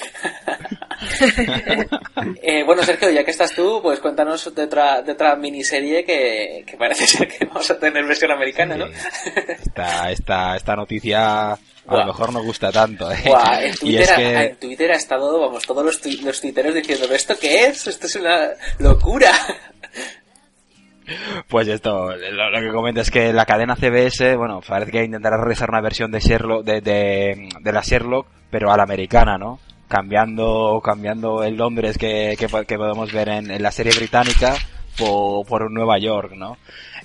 Eh, bueno, Sergio, ya que estás tú, pues cuéntanos de otra, de otra miniserie que, que parece ser que vamos a tener versión americana, ¿no? Esta, esta, esta noticia a lo mejor no gusta tanto, ¿eh? En, Twitter, es ha- que, en Twitter ha estado, vamos, todos los, los tuiteros diciendo, ¿esto qué es? Esto es una locura. pues esto, lo, lo que comenta es que la cadena CBS, bueno, parece que intentará realizar una versión de Sherlock, de, de, de la Sherlock, pero a la americana, ¿no? Cambiando, cambiando el Londres que, que, po- que podemos ver en, en la serie británica por, por Nueva York, ¿no?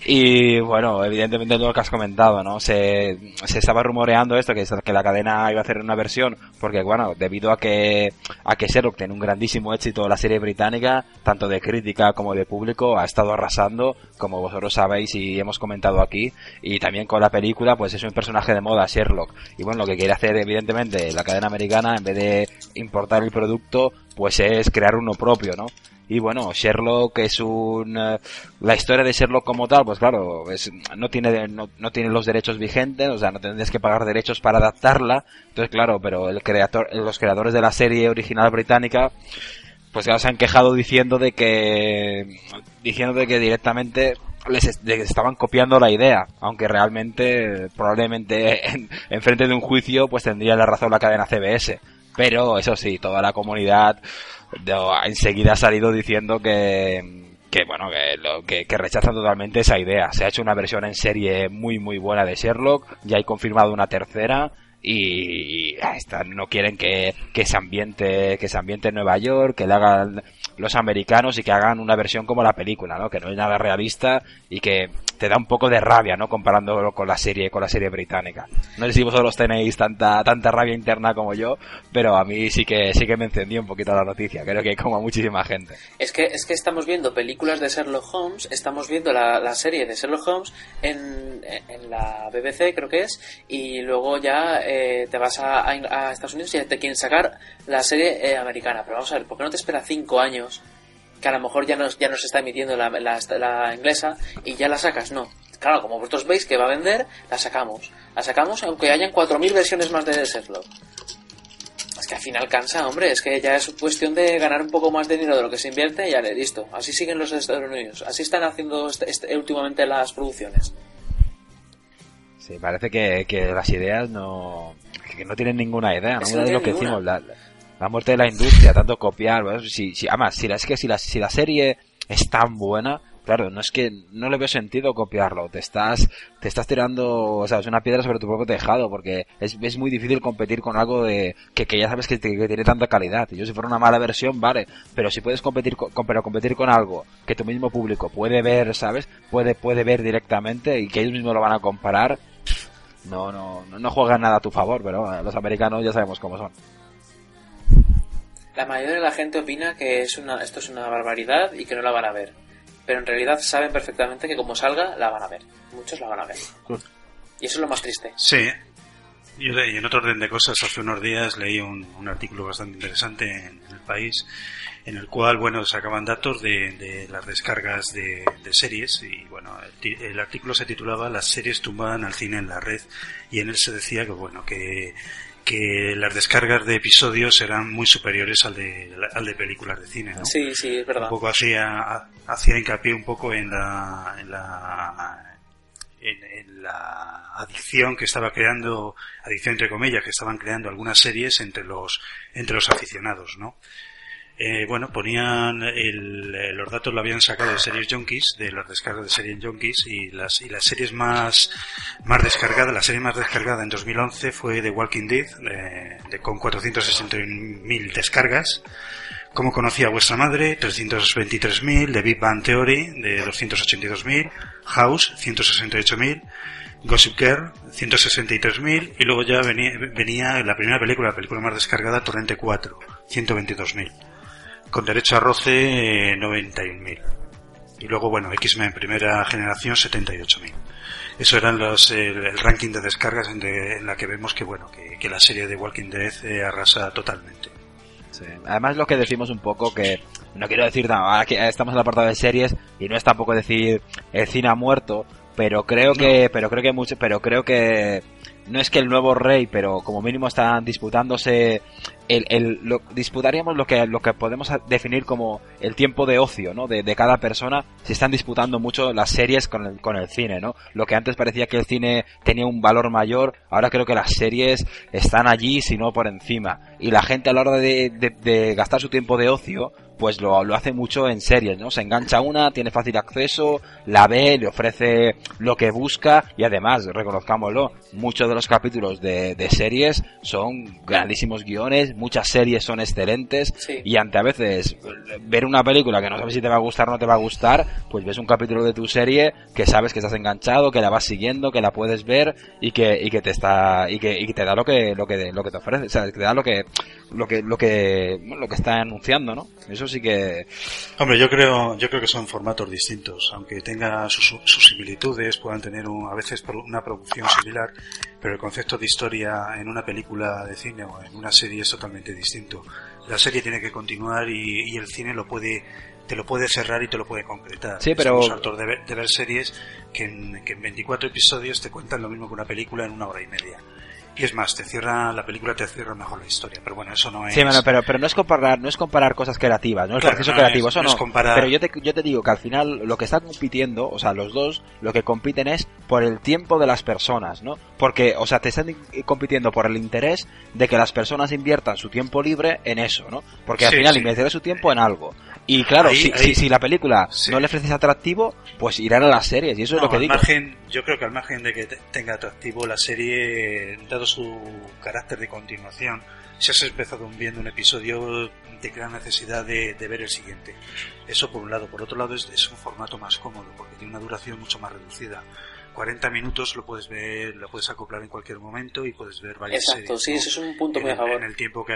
Y bueno, evidentemente todo lo que has comentado, ¿no? Se, se estaba rumoreando esto, que, que la cadena iba a hacer una versión, porque bueno, debido a que, a que Sherlock tiene un grandísimo éxito la serie británica, tanto de crítica como de público, ha estado arrasando, como vosotros sabéis y hemos comentado aquí, y también con la película, pues es un personaje de moda, Sherlock. Y bueno, lo que quiere hacer evidentemente la cadena americana, en vez de importar el producto, pues es crear uno propio, ¿no? Y bueno, Sherlock es un... eh, la historia de Sherlock como tal, pues claro, es, no, tiene, no, no tiene los derechos vigentes, o sea, no tendrías que pagar derechos para adaptarla. Entonces, claro, pero el creador, los creadores de la serie original británica, pues ya se han quejado diciendo de que... diciendo de que directamente les estaban copiando la idea, aunque realmente, probablemente (laughs) en, en frente de un juicio, pues tendría la razón la cadena CBS. Pero eso sí, toda la comunidad de- enseguida ha salido diciendo que, que bueno, que, lo, que, que rechazan totalmente esa idea. Se ha hecho una versión en serie muy muy buena de Sherlock, ya hay confirmado una tercera y esta, no quieren que, que se ambiente que se ambiente en Nueva York, que le hagan los americanos y que hagan una versión como la película, ¿no? Que no es nada realista y que te da un poco de rabia, ¿no? Comparándolo con la serie, con la serie británica. No sé si vosotros tenéis tanta, tanta rabia interna como yo, pero a mí sí que, sí que me encendió un poquito la noticia. Creo que como a muchísima gente. Es que, es que estamos viendo películas de Sherlock Holmes, estamos viendo la, la serie de Sherlock Holmes en, en la BBC, creo que es, y luego ya eh, te vas a, a- a Estados Unidos y te quieren sacar la serie eh, americana. Pero vamos a ver, ¿por qué no te espera cinco años? Que a lo mejor ya nos, ya nos está emitiendo la, la, la inglesa y ya la sacas, no. Claro, como vosotros veis que va a vender, la sacamos. La sacamos aunque hayan 4.000 versiones más de Sherlock. Es que al final cansa, hombre. Es que ya es cuestión de ganar un poco más de dinero de lo que se invierte y ya le listo. Así siguen los Estados Unidos. Así están haciendo este- este- últimamente las producciones. Sí, parece que, que las ideas no, que no tienen ninguna idea, Es ¿no? que no Es lo que ninguna. decimos, la, la muerte de la industria, tanto copiar, si, si, además, si la, es que si la, si la serie es tan buena, claro, no es que no le veo sentido copiarlo, te estás, te estás tirando, o sea, es una piedra sobre tu propio tejado, porque es, es muy difícil competir con algo de, que, que ya sabes que, tiene tanta calidad. Yo si fuera una mala versión, vale, pero si puedes competir con, pero competir con algo que tu mismo público puede ver, ¿sabes? Puede, puede ver directamente y que ellos mismos lo van a comparar, no, no, no, juegan nada a tu favor, pero los americanos ya sabemos cómo son. La mayoría de la gente opina que es una, esto es una barbaridad y que no la van a ver. Pero en realidad saben perfectamente que como salga, la van a ver. Muchos la van a ver. Y eso es lo más triste. Sí. Y en otro orden de cosas, hace unos días leí un, un artículo bastante interesante en, el país, en el cual, bueno, sacaban datos de, de las descargas de, de series y, bueno, el, ti- el artículo se titulaba Las series tumban al cine en la red y en él se decía que, bueno, que, que las descargas de episodios eran muy superiores al de, al de películas de cine, ¿no? Sí, sí, es verdad. un poco hacía hacía hincapié un poco en la en la en, en la adicción que estaba creando adicción entre comillas que estaban creando algunas series entre los entre los aficionados no eh, bueno, ponían el, eh, los datos lo habían sacado de series junkies, de las descargas de series junkies y las y las series más más descargadas, la serie más descargada en 2011 fue The Walking Dead de, de- con 461.000 descargas. Como conocía vuestra madre, 323.000, The Big Bang Theory de 282.000, House 168.000, Gossip Girl 163.000 y luego ya venía, venía la primera película, la película más descargada, Torrente 4, 122.000 con derecho a roce eh, 91.000. Y luego, bueno, X-Men primera generación 78.000. Eso eran los, el, el ranking de descargas en, de- en la que vemos que, bueno, que, que la serie de Walking Dead eh, arrasa totalmente. Sí. Además lo que decimos un poco que no quiero decir nada, ahora que estamos en el apartado de series y no es tampoco decir el cine ha muerto, pero creo que pero creo que mucho pero creo que no es que el nuevo rey, pero como mínimo están disputándose el, el lo, disputaríamos lo que lo que podemos definir como el tiempo de ocio, ¿no? De, de cada persona. Se están disputando mucho las series con el, con el cine, ¿no? Lo que antes parecía que el cine tenía un valor mayor, ahora creo que las series están allí, si no por encima. Y la gente a la hora de, de, de gastar su tiempo de ocio, pues lo, lo hace mucho en series, ¿no? Se engancha una, tiene fácil acceso, la ve, le ofrece lo que busca y además, reconozcámoslo, muchos de los capítulos de, de series son grandísimos guiones, muchas series son excelentes Sí. y ante a veces ver una película que no sabes si te va a gustar o no te va a gustar, pues ves un capítulo de tu serie que sabes que estás enganchado, que la vas siguiendo, que la puedes ver y que, y que te está, y que, y que te da lo que, lo que, lo que te ofrece, o sea, que te da lo que, lo que, lo que, lo que está anunciando, ¿no? Eso sí que, Hombre, yo creo, yo creo que son formatos distintos, aunque tenga sus, sus similitudes, puedan tener un- a veces una producción similar, pero el concepto de historia en una película de cine o en una serie es totalmente distinto. La serie tiene que continuar y, y el cine lo puede, te lo puede cerrar y te lo puede concretar. Sí, pero- Estamos hartos de ver, de ver series que en, que en 24 episodios te cuentan lo mismo que una película en una hora y media. Y es más, te cierra, la película te cierra mejor la historia, pero bueno, eso no es... Sí, bueno, pero, pero no es comparar, no es comparar cosas creativas, no es Claro, proceso no creativo, es- eso no es comparar- Pero yo te, yo te digo que al final lo que están compitiendo, o sea, los dos, lo que compiten es por el tiempo de las personas, ¿no? Porque, o sea, te están in- compitiendo por el interés de que las personas inviertan su tiempo libre en eso, ¿no? Porque al Sí, final sí. su tiempo en algo. Y claro, Ahí- si, ahí- si, si la película Sí. no le ofreces atractivo, pues irán a las series, y eso es lo que al digo. margen, yo creo que al margen de que te- tenga atractivo la serie, dado su carácter de continuación, si has empezado viendo un episodio, te crea necesidad de, de ver el siguiente. Eso por un lado. Por otro lado, es, es un formato más cómodo, porque tiene una duración mucho más reducida. 40 minutos lo puedes ver, lo puedes acoplar en cualquier momento y puedes ver varias Exacto, series. sí, ¿no? eso es un punto muy a favor. en el tiempo que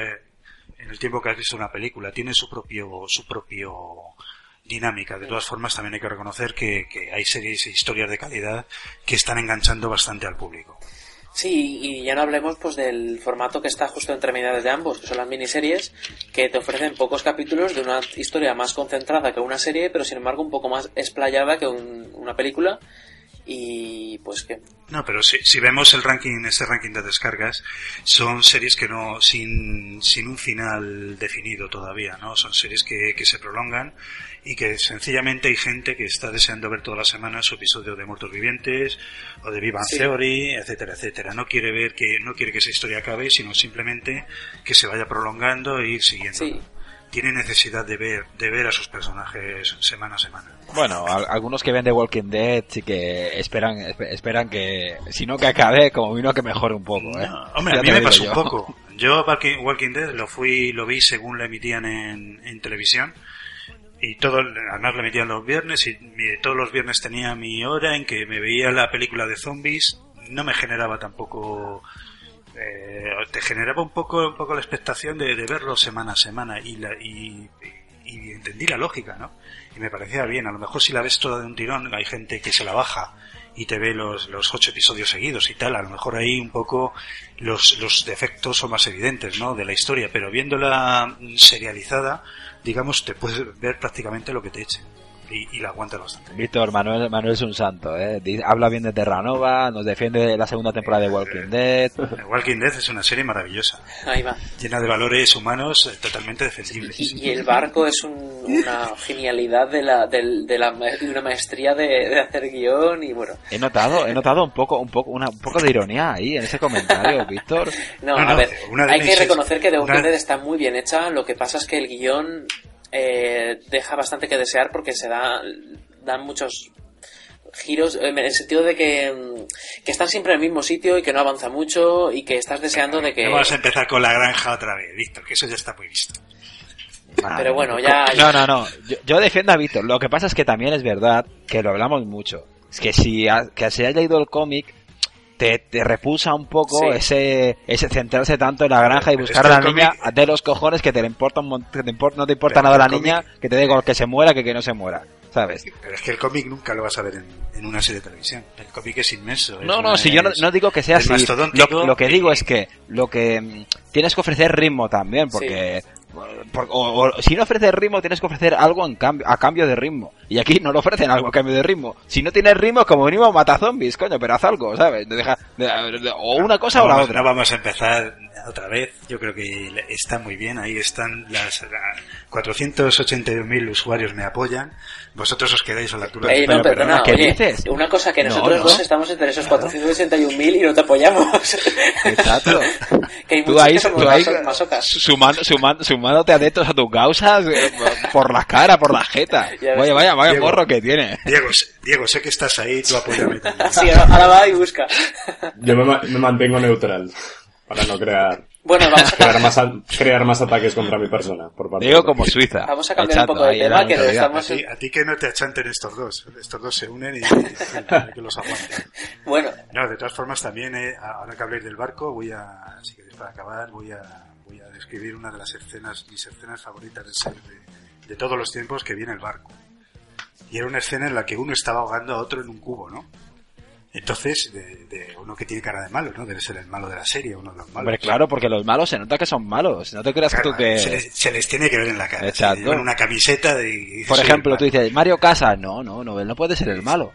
en el tiempo que has visto una película tiene su propio su propio dinámica de todas formas también hay que reconocer que, que hay series e historias de calidad que están enganchando bastante al público Sí, y ya no hablemos pues del formato que está justo entre medias de ambos, que son las miniseries, que te ofrecen pocos capítulos de una historia más concentrada que una serie, pero sin embargo un poco más explayada que un- una película. Y pues que no pero si, si vemos el ranking ese ranking de descargas son series que no sin, sin un final definido todavía no son series que, que se prolongan y que sencillamente hay gente que está deseando ver todas las semanas su episodio de Muertos Vivientes o de Viva Sí. Theory, etcétera, etcétera. No quiere ver que no quiere que esa historia acabe, sino simplemente que se vaya prolongando e ir siguiendo. Sí. Tiene necesidad de ver de ver a sus personajes semana a semana. Bueno, al- algunos que ven The Walking Dead sí que esperan espe- esperan que, si no que acabe, como vino que mejore un poco, ¿eh? No, hombre, Ya a mí me pasó yo. un poco. Yo Walking, Walking Dead lo fui lo vi según la emitían en, en televisión y todo además la emitían los viernes y todos los viernes tenía mi hora en que me veía la película de zombies. No me generaba tampoco eh, te generaba un poco un poco la expectación de, de verlo semana a semana y, la, y, y entendí la lógica no y me parecía bien. A lo mejor si la ves toda de un tirón hay gente que se la baja y te ve los, los ocho episodios seguidos y tal, a lo mejor ahí un poco los, los defectos son más evidentes, ¿no? De la historia, pero viéndola serializada, digamos, te puedes ver prácticamente lo que te eche. Y, y la aguanta bastante. Víctor, Manuel, Manuel es un santo, ¿eh? Habla bien de Terranova, nos defiende de la segunda temporada de Walking Dead. The Walking Dead es una serie maravillosa, Ahí va. llena de valores humanos eh, totalmente defendibles. Y, y el barco es un- una genialidad de la, de, la, de una maestría de, de hacer guion y bueno. He notado, he notado un poco, un poco, una, un poco de ironía ahí en ese comentario, (laughs) Víctor. No, No, a no, ver, una de hay que reconocer que The Walking una- Dead está muy bien hecha, lo que pasa es que el guion eh, deja bastante que desear porque se da, dan muchos giros en el sentido de que, mm, que están siempre en el mismo sitio y que no avanza mucho y que estás deseando de que... No vamos a empezar con la granja otra vez, Víctor, que eso ya está muy visto. Pero bueno, ya... No, no, no. Yo, yo defiendo a Víctor. Lo que pasa es que también es verdad que lo hablamos mucho. Es que si ha- que si has leído el cómic, te, te repulsa un poco Sí. ese, ese centrarse tanto en la granja y buscar a la niña cómic- de los cojones que te le importa un que te impor- no te importa Pero nada la cómic- niña, que te da igual que se muera que que no se muera. ¿Sabes? Pero es que el cómic nunca lo vas a ver en, en una serie de televisión. El cómic es inmenso. es No, no, si yo no, digo que sea así. Lo, lo que y- digo es que lo que mm, tienes que ofrecer ritmo también, porque por- o, o si no ofreces ritmo tienes que ofrecer algo en cambio, a cambio de ritmo. Y aquí no lo ofrecen algo a cambio de ritmo. Si no tienes ritmo, como mínimo mata zombies, coño, pero haz algo, ¿sabes? De deja- de- de- o una cosa no o la vamos, otra. No vamos a empezar otra vez. Yo creo que le- está muy bien. Ahí están las la- 481.000 usuarios me apoyan. Vosotros os quedáis a la altura. Ey, de- no, perdona, perdona, ¿qué oye, dices? una cosa que No, nosotros no. dos estamos entre esos 461.000 y no te apoyamos. Exacto. (laughs) que hay Tú ahí, que somos tú ahí masocas. sumándote adeptos a tus causas eh, por la cara, por la jeta. (laughs) Vaya, vaya, vaya Diego. morro que tiene. Diego, sé- Diego, sé que estás ahí, tú apóyame también. Sí, ahora va y busca. Yo me mantengo neutral para no crear Bueno, vamos a, (laughs) crear más, a- crear más ataques contra mi persona por parte Digo de- como Suiza. Vamos a cambiar echando un poco de tema, que neutralidad. A estamos ti, a ti que no te achanten estos dos. Estos dos se unen y, y que los aguanten. (laughs) Bueno, No, de todas formas también, eh, ahora que habléis del barco, voy a, si queréis para acabar, voy a, voy a describir una de las escenas, mis escenas favoritas de, serie de, de todos los tiempos que viene el barco. Y era una escena en la que uno estaba ahogando a otro en un cubo, ¿no? Entonces, de, de uno que tiene cara de malo, ¿no? Debe ser el malo de la serie, uno de los malos. Hombre, claro, porque los malos se nota que son malos. No te creas Claro, tú que... se, les, se les tiene que ver en la cara. Exacto. Llevan una camiseta de... y dices, Por "Soy ejemplo, tú malo". dices, Mario Casas. No, no, no, él no puede ser el malo.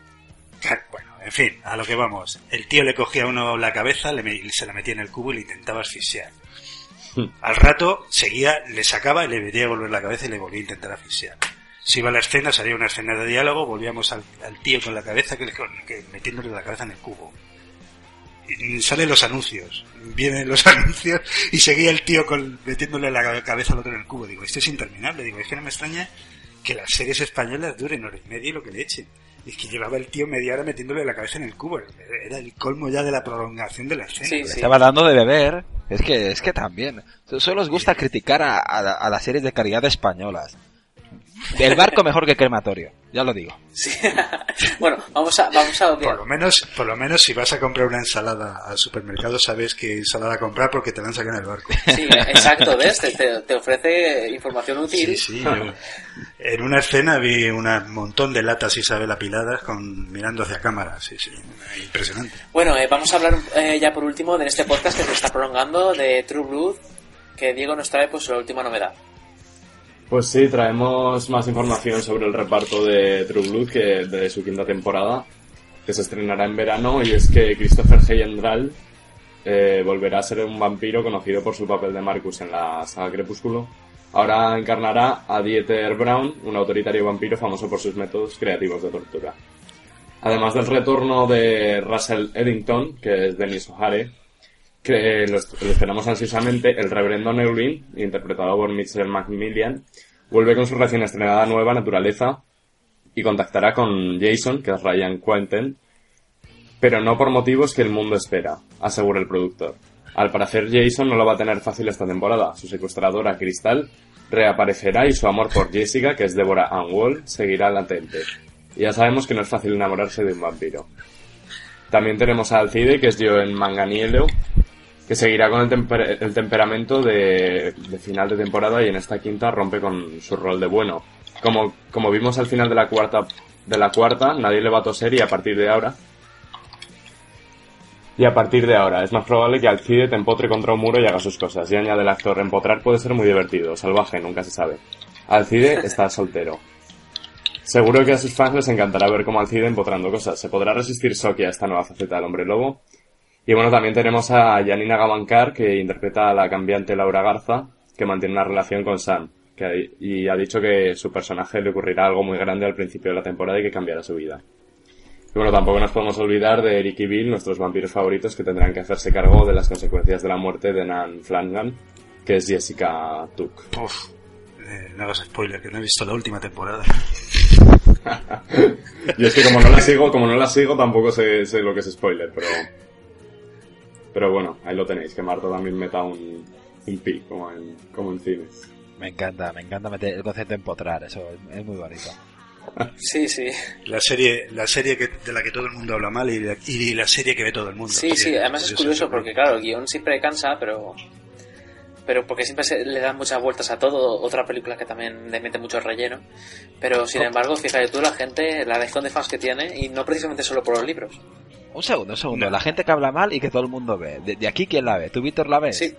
Claro, Bueno, en fin, a lo que vamos. El tío le cogía a uno la cabeza, le se la metía en el cubo y le intentaba asfixiar. Hmm. Al rato seguía, le sacaba y le metía a volver la cabeza y le volvía a intentar asfixiar. Se iba a la escena, salía una escena de diálogo, volvíamos al, al tío con la cabeza que, que metiéndole la cabeza en el cubo. Y salen los anuncios, vienen los (laughs) anuncios y seguía el tío con, metiéndole la cabeza al otro en el cubo. Digo, esto es interminable. Digo, es que no me extraña que las series españolas duren hora y media y lo que le echen. Y es que llevaba el tío media hora metiéndole la cabeza en el cubo. Era el colmo ya de la prolongación de la escena. sí, Le estaba dando de beber. Es que, es que también. Solo os gusta criticar a, a- a las series de calidad españolas. El barco mejor que crematorio, ya lo digo. Sí. (laughs) bueno, vamos a, vamos a Por lo menos, por lo menos si vas a comprar una ensalada al supermercado sabes qué ensalada comprar porque te la han sacado en el barco. Sí, exacto, ¿ves? Te, te- te ofrece información útil. Sí, sí. yo- en una escena vi un montón de latas Isabel apiladas con mirando hacia cámara. Sí, sí. Impresionante. Bueno, eh, vamos a hablar eh, ya por último de este podcast que se está prolongando de True Blood, que Diego nos trae pues la última novedad. Pues sí, traemos más información sobre el reparto de True Blood que de su quinta temporada, que se estrenará en verano, y es que Christopher Heyendral eh, volverá a ser un vampiro conocido por su papel de Marcus en la saga Crepúsculo. Ahora encarnará a Dieter Brown, un autoritario vampiro famoso por sus métodos creativos de tortura. Además del retorno de Russell Eddington, que es Dennis O'Hare, que lo, esperamos ansiosamente, el reverendo Neulin, interpretado por Mitchell Macmillan, vuelve con su recién estrenada nueva naturaleza y contactará con Jason, que es Ryan Quentin, pero no por motivos que el mundo espera, asegura el productor. Al parecer Jason no lo va a tener fácil esta temporada. Su secuestradora Crystal reaparecerá y su amor por Jessica, que es Deborah Ann Wall, seguirá latente. Y ya sabemos que no es fácil enamorarse de un vampiro. También tenemos a Alcide, que es Joen Manganiello, que seguirá con el, temper- el temperamento de, de final de temporada y en esta quinta rompe con su rol de bueno. Como, como vimos al final de la cuarta, de la cuarta, nadie le va a toser y a partir de ahora, y a partir de ahora es más probable que Alcide te empotre contra un muro y haga sus cosas. Y añade el actor, empotrar puede ser muy divertido, salvaje, nunca se sabe. Alcide (laughs) está soltero. Seguro que a sus fans les encantará ver cómo Alcide empotrando cosas. ¿Se podrá resistir Soki a esta nueva faceta del hombre lobo? Y bueno, también tenemos a Janina Gabankar, que interpreta a la cambiante Laura Garza, que mantiene una relación con Sam. Que, y ha dicho que su personaje le ocurrirá algo muy grande al principio de la temporada y que cambiará su vida. Y bueno, tampoco nos podemos olvidar de Eric y Bill, nuestros vampiros favoritos, que tendrán que hacerse cargo de las consecuencias de la muerte de Nan Flanagan, que es Jessica Tuck. Uf, eh, no hagas spoiler, que no he visto la última temporada. (laughs) Yo es que como no la sigo, como no la sigo, tampoco sé, sé lo que es spoiler, pero... Pero bueno, ahí lo tenéis, que Marta también meta un, un pi, como en, como en cine. Me encanta, me encanta meter el concepto de empotrar, eso es, es muy bonito. (laughs) Sí, sí. La serie, la serie que, de la que todo el mundo habla mal y la, y la serie que ve todo el mundo. Sí, sí, además es curioso porque, claro, el guion siempre cansa, pero. Pero porque siempre se le dan muchas vueltas a todo. Otra película que también le mete mucho relleno. Pero sin embargo, fíjate tú, la gente, la legión de fans que tiene, y no precisamente solo por los libros. Un segundo, un segundo. No. La gente que habla mal y que todo el mundo ve. ¿De, de aquí quién la ve? ¿Tú, Víctor, la ves? Sí,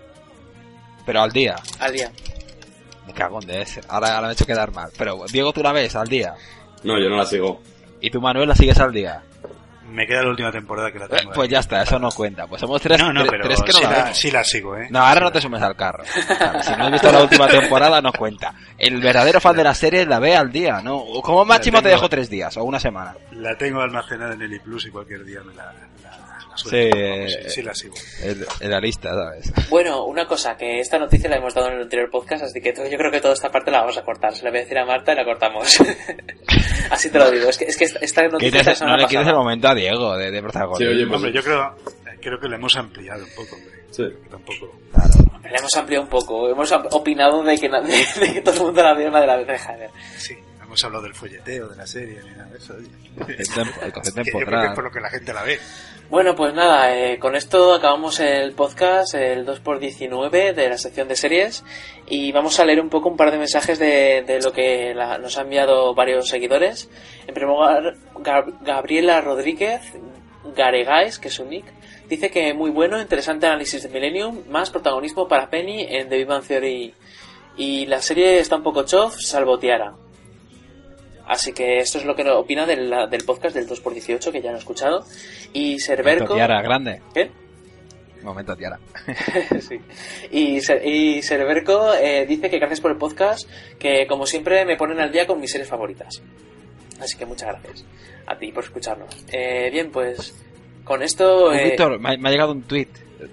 Pero al día. al día. Me cago en de ese. Ahora, ahora me he hecho quedar mal. Pero, Diego, tú la ves al día. No, yo no la sigo. Y tú, Manuel, la sigues al día. Me queda la última temporada que la Eh, tengo. pues ya está, eso no cuenta. Pues somos tres, no, no, pero tres que no sí, la la, vemos. sí la sigo, ¿eh? No, ahora no te sumes al carro. Claro, si no has visto la última (laughs) temporada, no cuenta. El verdadero fan de la serie la ve al día, ¿no? O Como máximo te tengo. dejo tres días o una semana. La tengo almacenada en el iPlus y cualquier día me la, la, la Sí, suelto. Vamos, eh, sí, sí la sigo. En en la lista, ¿sabes? Bueno, una cosa, que esta noticia la hemos dado en el anterior podcast, así que to- yo creo que toda esta parte la vamos a cortar. Se la voy a decir a Marta y la cortamos. (laughs) así te lo digo. Es que, es que esta- noticia ¿Quieres- es la no le quieres el momento a Diego de, de protagonismo. Sí, oye, pues- Hombre, yo creo, creo que lo hemos ampliado un poco, hombre. Sí. Tampoco. Le hemos ampliado un poco. Hemos opinado de que, de, de que todo el mundo la vio una de la vez. Deja de ver. Sí, hemos hablado del folleteo, de la serie, ni nada de eso. El concepto- (laughs) Que yo creo que es por lo que la gente la ve. Bueno, pues nada, eh, con esto acabamos el podcast, el 2x19 de la sección de series y vamos a leer un poco un par de mensajes de, de lo que la- nos han enviado varios seguidores. En primer lugar, Gab- Gabriela Rodríguez Garegais, que es un nick, dice que muy bueno, interesante análisis de Millennium, más protagonismo para Penny en The Big Bang Theory y la serie está un poco chof, salvo Tiara. Así que esto es lo que opina del, del podcast del 2x18 que ya han escuchado. Y. Momento Tiara, grande. ¿Qué? Momento Tiara. (laughs) sí. Y, y eh, dice que gracias por el podcast, que como siempre me ponen al día con mis series favoritas. Así que muchas gracias a ti por escucharnos. Eh, bien, pues con esto... Eh, Víctor, me, ha- me ha llegado un tweet.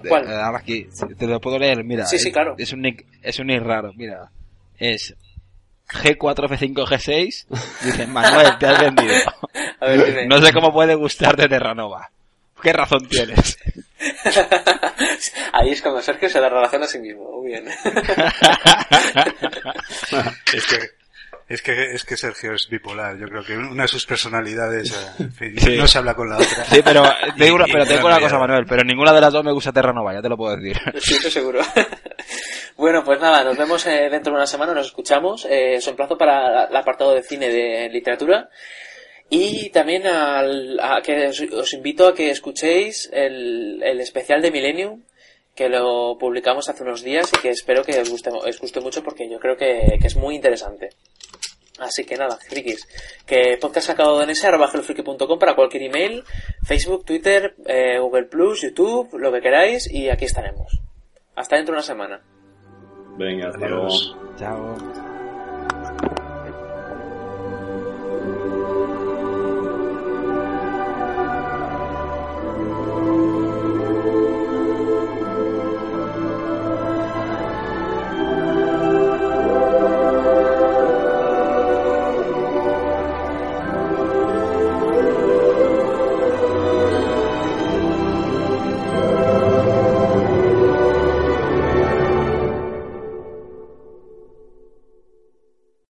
¿Cuál? eh, Ahora aquí, te lo puedo leer, mira. Sí, sí, es- claro. Es un nick, es un nick raro, mira. Es G4F5G6. (laughs) Dice, Manuel, te has vendido. a ver, dime. No sé cómo puede gustarte Terranova. ¿Qué razón tienes? (laughs) Ahí es cuando Sergio se da relación a sí mismo. Muy bien. (laughs) Es que, es que, es que Sergio es bipolar. Yo creo que una de sus personalidades eh, en fin, Sí. no se habla con la otra. Sí, pero (laughs) te digo una, pero te digo una cosa. Manuel, pero ninguna de las dos me gusta Terranova, ya te lo puedo decir. Sí, eso seguro. (laughs) bueno, pues nada, nos vemos eh, dentro de una semana, nos escuchamos. Eh, os emplazo para el apartado de cine de literatura. Y también al- a que os, os invito a que escuchéis el, el especial de Millennium, que lo publicamos hace unos días y que espero que os guste, os guste mucho porque yo creo que, que es muy interesante. Así que nada, frikis. Que podcast sacado en ese arroba hellofriki.com para cualquier email, Facebook, Twitter, eh, Google Plus, YouTube, lo que queráis y aquí estaremos. Hasta dentro de una semana. Venga. Adiós. Chao.